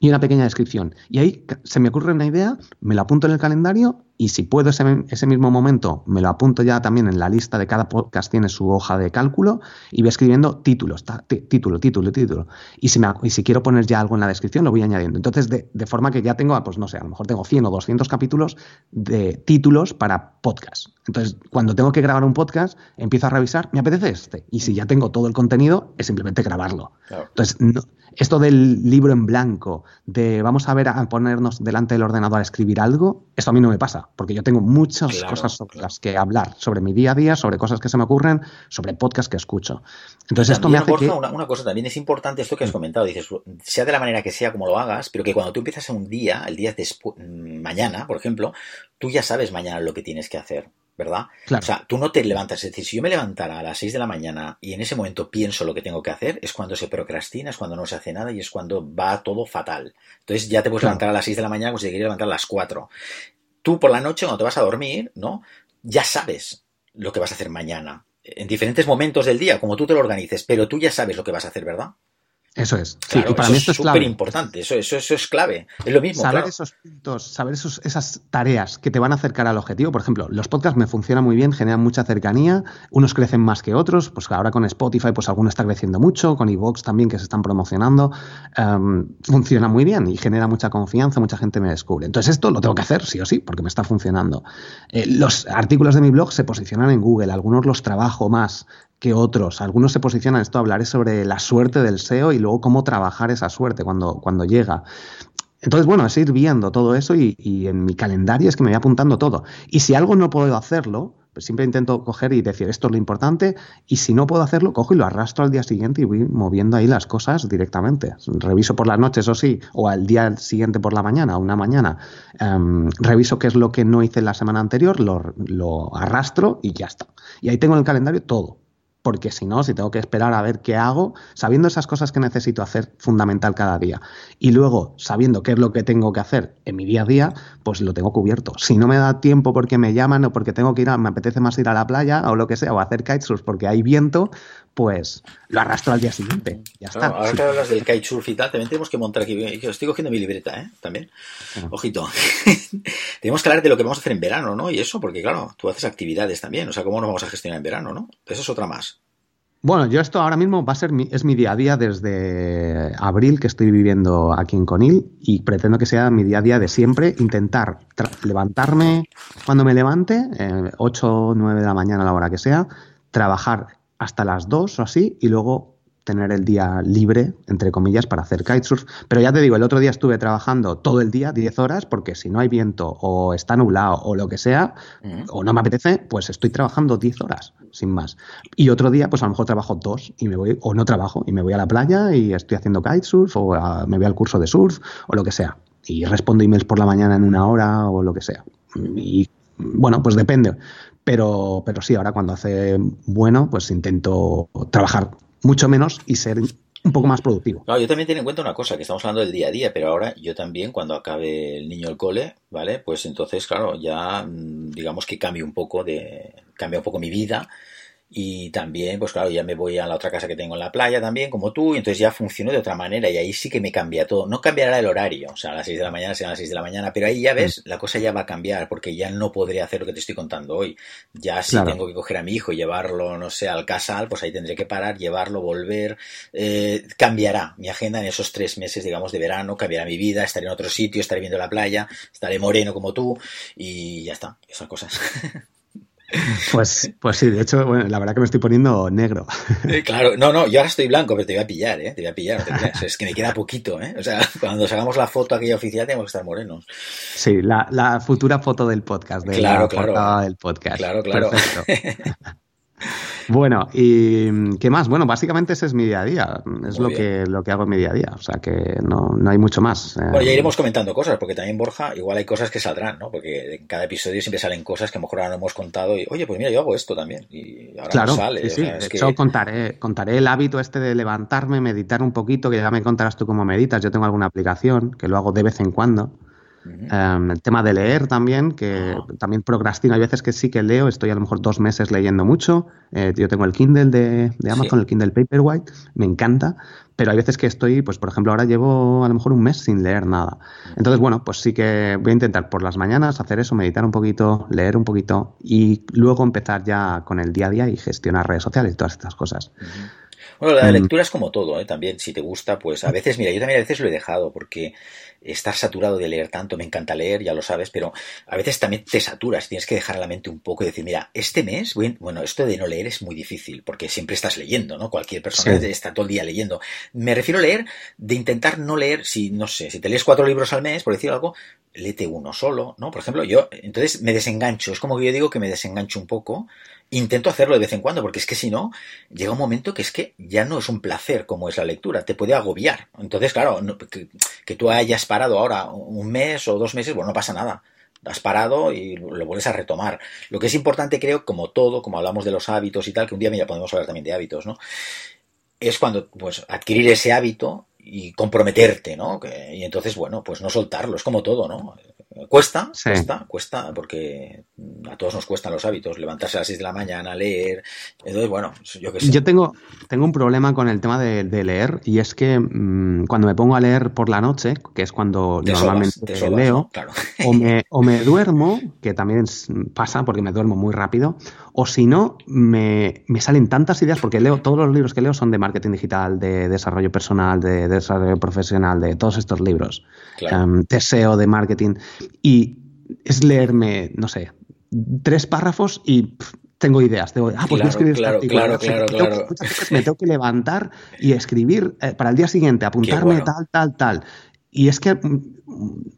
y una pequeña descripción. Y ahí se me ocurre una idea, me lo apunto en el calendario y si puedo ese, ese, mismo momento, me lo apunto ya también en la lista de cada podcast, tiene su hoja de cálculo y voy escribiendo títulos, título, título, título. Y si, me, y si quiero poner ya algo en la descripción, lo voy añadiendo. Entonces, de, de, forma que ya tengo, pues no sé, a lo mejor tengo 100 o 200 capítulos de títulos para podcast. Entonces, cuando tengo que grabar un podcast, empiezo a revisar, me apetece este. Y si ya tengo todo el contenido, es simplemente grabarlo. Entonces, esto del libro en blanco, de vamos a ver a ponernos delante del ordenador a escribir algo, eso a mí no me pasa porque yo tengo muchas cosas sobre las que hablar, sobre mi día a día, sobre cosas que se me ocurren, sobre podcasts que escucho. Entonces esto me hace que... una, cosa también es importante esto que has comentado, dices, sea de la manera que sea como lo hagas, pero que cuando tú empiezas un día, el día después, mañana, por ejemplo, tú ya sabes mañana lo que tienes que hacer. ¿verdad? O sea, tú no te levantas. Es decir, si yo me levantara a las 6 de la mañana y en ese momento pienso lo que tengo que hacer, es cuando se procrastina, es cuando no se hace nada y es cuando va todo fatal. Entonces ya te puedes levantar a las 6 de la mañana, pues te quieres levantar a las 4 tú por la noche, cuando te vas a dormir, ¿no? Ya sabes lo que vas a hacer mañana. En diferentes momentos del día, como tú te lo organices, pero tú ya sabes lo que vas a hacer, ¿verdad? Eso es. sí, y para mí esto es súper importante. Eso, eso, eso, es clave. Es lo mismo. Saber esos puntos, saber esos, esas tareas que te van a acercar al objetivo. Por ejemplo, los podcasts me funcionan muy bien, generan mucha cercanía. Unos crecen más que otros. Pues ahora con Spotify, pues alguno está creciendo mucho. Con Evox también, que se están promocionando. Em, funciona muy bien y genera mucha confianza. Mucha gente me descubre. Entonces, esto lo tengo que hacer, sí o sí, porque me está funcionando. Eh, los artículos de mi blog se posicionan en Google. Algunos los trabajo más que otros. Algunos se posicionan, esto hablaré sobre la suerte del SEO y luego cómo trabajar esa suerte cuando, cuando llega. Entonces, bueno, es ir viendo todo eso y, en mi calendario es que me voy apuntando todo. Y si algo no puedo hacerlo, pues siempre intento coger y decir esto es lo importante y si no puedo hacerlo, cojo y lo arrastro al día siguiente y voy moviendo ahí las cosas directamente. Reviso por las noches, o sí, o al día siguiente por la mañana, una mañana. Em, reviso qué es lo que no hice la semana anterior, lo, lo arrastro y ya está. Y ahí tengo en el calendario todo porque si no, si tengo que esperar a ver qué hago, sabiendo esas cosas que necesito hacer fundamental cada día y luego sabiendo qué es lo que tengo que hacer en mi día a día, pues lo tengo cubierto. Si no me da tiempo porque me llaman o porque tengo que ir, a, me apetece más ir a la playa o lo que sea, o hacer kitesurf porque hay viento, pues lo arrastro al día siguiente. Ya está. ahora que hablas del kitesurf y tal, también tenemos que montar aquí, estoy cogiendo mi libreta, ¿eh? También. Ojito. tenemos que hablar de lo que vamos a hacer en verano, ¿no? Y eso, porque claro, tú haces actividades también, o sea, cómo nos vamos a gestionar en verano, ¿no? Eso es otra más. Bueno, yo esto ahora mismo va a ser mi, es mi día a día desde abril que estoy viviendo aquí en Conil y pretendo que sea mi día a día de siempre, intentar levantarme cuando me levante, eh, 8 o 9 de la mañana a la hora que sea, trabajar hasta las 2 o así y luego tener el día libre, entre comillas, para hacer kitesurf. Pero ya te digo, el otro día estuve trabajando todo el día, 10 horas, porque si no hay viento o está nublado o lo que sea, o no me apetece, pues estoy trabajando 10 horas, sin más. Y otro día, pues a lo mejor trabajo dos y me voy, o no trabajo, y me voy a la playa y estoy haciendo kitesurf, o me voy al curso de surf, o lo que sea. Y respondo emails por la mañana en una hora o lo que sea. Y bueno, pues depende. Pero, pero sí, ahora cuando hace bueno, pues intento trabajar mucho menos y ser un poco más productivo. yo también tengo en cuenta una cosa, que estamos hablando del día a día, pero ahora yo también, cuando acabe el niño el cole, ¿vale? Pues entonces, claro, ya mm, digamos que cambio un poco de, cambia un poco mi vida y también, pues claro, ya me voy a la otra casa que tengo en la playa también, como tú, y entonces ya funciono de otra manera y ahí sí que me cambia todo. No cambiará el horario, o sea, a las 6 de la mañana serán las 6 de la mañana, pero ahí ya ves, mm. la cosa ya va a cambiar porque ya no podré hacer lo que te estoy contando hoy. Ya si tengo que coger a mi hijo y llevarlo, no sé, al casal, pues ahí tendré que parar, llevarlo, volver. Eh, cambiará mi agenda en esos tres meses, digamos, de verano, cambiará mi vida, estaré en otro sitio, estaré viendo la playa, estaré moreno como tú y ya está, esas cosas. Pues, pues sí, de hecho, bueno, la verdad que me estoy poniendo negro. Eh, claro, no, no, yo ahora estoy blanco, pero te voy a pillar, ¿eh? Te voy a pillar, Es que me queda poquito, ¿eh? O sea, cuando hagamos la foto aquella oficial tenemos que estar morenos. Sí, la, la futura foto del podcast, de claro, la claro. del podcast. Claro, claro. Bueno, ¿y qué más? Bueno, básicamente ese es mi día a día. Es lo que, lo que hago en mi día a día. O sea que no, no hay mucho más. Bueno, ya iremos comentando cosas, porque también Borja, igual hay cosas que saldrán, ¿no? Porque en cada episodio siempre salen cosas que a lo mejor ahora no hemos contado y, oye, pues mira, yo hago esto también. Y ahora claro, no sale. Sí, sí. de hecho, contaré, contaré el hábito este de levantarme, meditar un poquito, que ya me contarás tú cómo meditas. Yo tengo alguna aplicación que lo hago de vez en cuando. Um, el tema de leer también, que también procrastino. Hay veces que sí que leo, estoy a lo mejor dos meses leyendo mucho. Eh, yo tengo el Kindle de, de Amazon, sí. el Kindle Paperwhite, me encanta. Pero hay veces que estoy, pues por ejemplo, ahora llevo a lo mejor un mes sin leer nada. Entonces, bueno, pues sí que voy a intentar por las mañanas hacer eso, meditar un poquito, leer un poquito y luego empezar ya con el día a día y gestionar redes sociales y todas estas cosas. Uh -huh. Bueno, la lectura es como todo, ¿eh? también, si te gusta, pues a veces, mira, yo también a veces lo he dejado porque estar saturado de leer tanto, me encanta leer, ya lo sabes, pero a veces también te saturas, tienes que dejar a la mente un poco y decir, mira, este mes, bueno, esto de no leer es muy difícil, porque siempre estás leyendo, ¿no? Cualquier persona sí. está todo el día leyendo. Me refiero a leer, de intentar no leer, si, no sé, si te lees cuatro libros al mes, por decir algo, léete uno solo, ¿no? Por ejemplo, yo, entonces me desengancho, es como que yo digo que me desengancho un poco, intento hacerlo de vez en cuando, porque es que si no, llega un momento que es que ya no es un placer como es la lectura, te puede agobiar. Entonces, claro, no, que, tú hayas parado ahora un mes o dos meses, bueno, no pasa nada. Has parado y lo vuelves a retomar. Lo que es importante, creo, como todo, como hablamos de los hábitos y tal, que un día ya podemos hablar también de hábitos, ¿no? Es cuando, pues, adquirir ese hábito y comprometerte, ¿no? Que, y entonces, bueno, pues no soltarlo, es como todo, ¿no? Cuesta, sí. cuesta, cuesta, porque a todos nos cuestan los hábitos, levantarse a las 6 de la mañana, leer. Entonces, bueno, yo qué sé. Yo tengo, tengo un problema con el tema de, de leer, y es que mmm, cuando me pongo a leer por la noche, que es cuando te normalmente sobas, sobas, leo, o, me, o me duermo, que también pasa porque me duermo muy rápido, o si no, me, me, salen tantas ideas, porque leo, todos los libros que leo son de marketing digital, de desarrollo personal, de, de desarrollo profesional, de todos estos libros. Claro. Um, de marketing. Y es leerme, no sé, tres párrafos y pff, tengo ideas. Tengo, ah, pues claro, voy a escribir claro, este artículo. Claro, claro, me, tengo, claro. Veces me tengo que levantar y escribir eh, para el día siguiente, apuntarme bueno. tal, tal, tal. Y es que mm,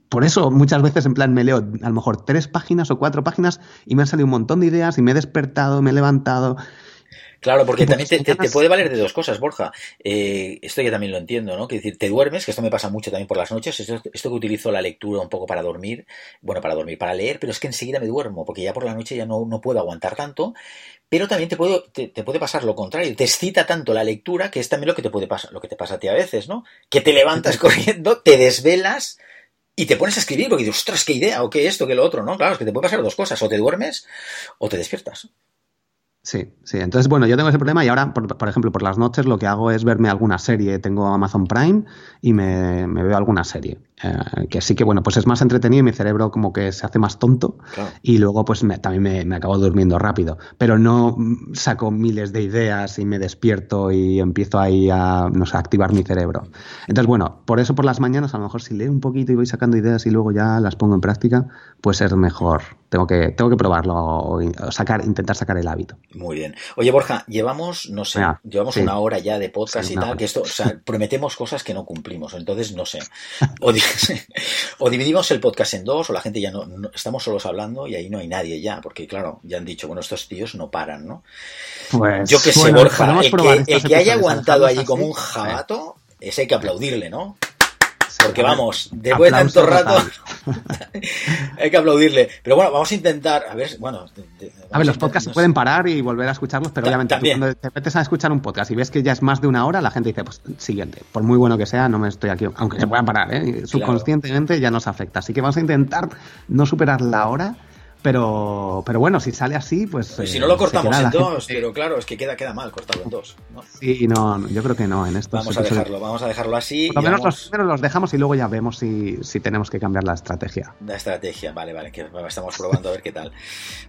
por eso muchas veces en plan me leo a lo mejor tres páginas o cuatro páginas y me han salido un montón de ideas y me he despertado, me he levantado Claro, porque también te, te, te, puede valer de dos cosas, Borja. Eh, esto ya también lo entiendo, ¿no? Que decir, te duermes, que esto me pasa mucho también por las noches. Esto, esto, que utilizo la lectura un poco para dormir, bueno, para dormir, para leer, pero es que enseguida me duermo, porque ya por la noche ya no, no puedo aguantar tanto. Pero también te puede, te, te, puede pasar lo contrario, te excita tanto la lectura que es también lo que te puede pasar, lo que te pasa a ti a veces, ¿no? Que te levantas corriendo, te desvelas y te pones a escribir porque dices, ostras, qué idea, o qué esto, qué lo otro, ¿no? Claro, es que te puede pasar dos cosas, o te duermes o te despiertas. Sí, sí. Entonces, bueno, yo tengo ese problema y ahora, por, por, ejemplo, por las noches lo que hago es verme alguna serie. Tengo Amazon Prime y me, me veo alguna serie. Eh, que sí que, bueno, pues es más entretenido y mi cerebro como que se hace más tonto claro. y luego pues me, también me, me, acabo durmiendo rápido. Pero no saco miles de ideas y me despierto y empiezo ahí a, no sé, a activar mi cerebro. Entonces, bueno, por eso por las mañanas a lo mejor si leo un poquito y voy sacando ideas y luego ya las pongo en práctica, pues es mejor. Tengo que, tengo que probarlo o sacar, intentar sacar el hábito. Muy bien. Oye, Borja, llevamos, no sé, llevamos sí. una hora ya de podcast sí, y tal, hora. que esto, o sea, prometemos cosas que no cumplimos. Entonces, no sé. O, o, dividimos el podcast en dos, o la gente ya no, no, estamos solos hablando y ahí no hay nadie ya, porque claro, ya han dicho, bueno, estos tíos no paran, ¿no? Pues, Yo que sé, bueno, Borja, el que, el que haya aguantado allí como un jabato, ese hay que aplaudirle, ¿no? Porque vamos, después de tanto rato hay que aplaudirle. Pero bueno, vamos a intentar, a ver, bueno. a ver, los podcasts se pueden parar y volver a escucharlos, pero obviamente tú cuando te metes a escuchar un podcast y ves que ya es más de una hora, la gente dice, pues siguiente, por muy bueno que sea, no me estoy aquí, aunque se puedan parar, ¿eh? subconscientemente ya nos afecta. Así que vamos a intentar no superar la hora pero, pero bueno, si sale así, pues. Y si no lo cortamos en dos, gente... pero claro, es que queda, queda mal cortarlo en dos. ¿no? Sí, no, yo creo que no. En esto vamos a dejarlo, vamos a dejarlo así. Por lo menos vamos... los primeros los dejamos y luego ya vemos si, si tenemos que cambiar la estrategia. La estrategia, vale, vale, que estamos probando a ver qué tal.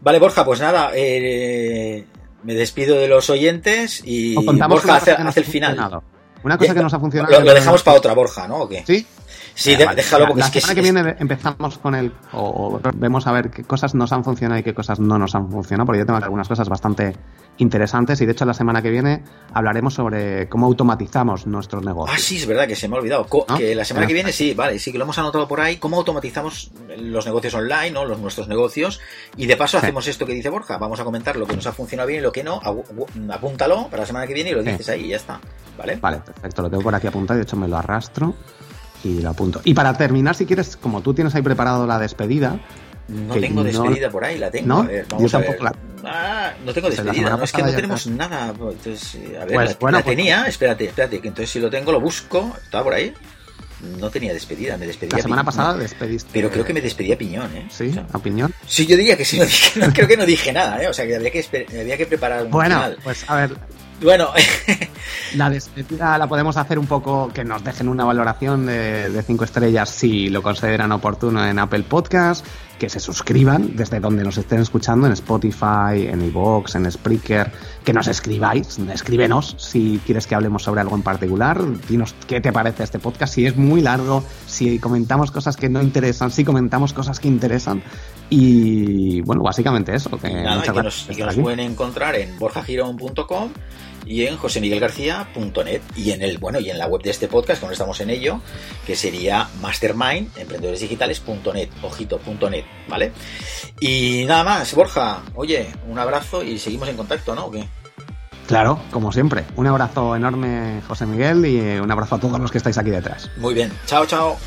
Vale, Borja, pues nada, eh, me despido de los oyentes y Borja hace, hace el final. Una cosa que nos ha funcionado. Lo, lo dejamos para otra, Borja, ¿no? ¿O qué? Sí. Sí, déjalo porque la es que... semana que viene empezamos con el... O, vemos a ver qué cosas nos han funcionado y qué cosas no nos han funcionado, porque yo tengo algunas cosas bastante interesantes y de hecho la semana que viene hablaremos sobre cómo automatizamos nuestros negocios. Ah, sí, es verdad que se me ha olvidado. Que la semana que viene sí, vale, sí que lo hemos anotado por ahí, cómo automatizamos los negocios online, ¿no? Los nuestros negocios y de paso hacemos esto que dice Borja, vamos a comentar lo que nos ha funcionado bien y lo que no, apúntalo para la semana que viene y lo dices ahí y ya está, ¿vale? Vale, perfecto, lo tengo por aquí apuntado, de hecho me lo arrastro y lo apunto. Y para terminar, si quieres, como tú tienes ahí preparado la despedida, no tengo despedida por ahí, la tengo. ¿No? A ver, vamos Yo tampoco La... Ah, no tengo despedida, no, es que no tenemos nada. Entonces, a ver, pues, la, bueno, la pues- tenía, espérate, espérate, que entonces si lo tengo lo busco, estaba por ahí. No tenía despedida, me despedía. La semana pasada despediste. Pero creo que me despedía Piñón, ¿eh? Sí, a Piñón. Sí, yo diría que sí, no, dije, no, creo que no dije nada, ¿eh? O sea, que había que, había que preparar un Bueno, pues a ver, bueno, la despedida la podemos hacer un poco que nos dejen una valoración de, cinco estrellas si lo consideran oportuno en Apple Podcast, que se suscriban desde donde nos estén escuchando, en Spotify, en iVoox, en Spreaker, que nos escribáis, escríbenos si quieres que hablemos sobre algo en particular, dinos qué te parece este podcast, si es muy largo, si comentamos cosas que no interesan, si comentamos cosas que interesan. Y bueno, básicamente eso. Que, Nada, y que nos, y que nos pueden encontrar en borjagirón.com y en josemiguelgarcía.net y en el bueno y en la web de este podcast cuando estamos en ello que sería mastermind emprendedoresdigitales.net ojito.net vale y nada más Borja oye un abrazo y seguimos en contacto no ¿O qué? Claro, como siempre. Un abrazo enorme, José Miguel, y un abrazo a todos los que estáis aquí detrás. Muy bien. Chao, chao.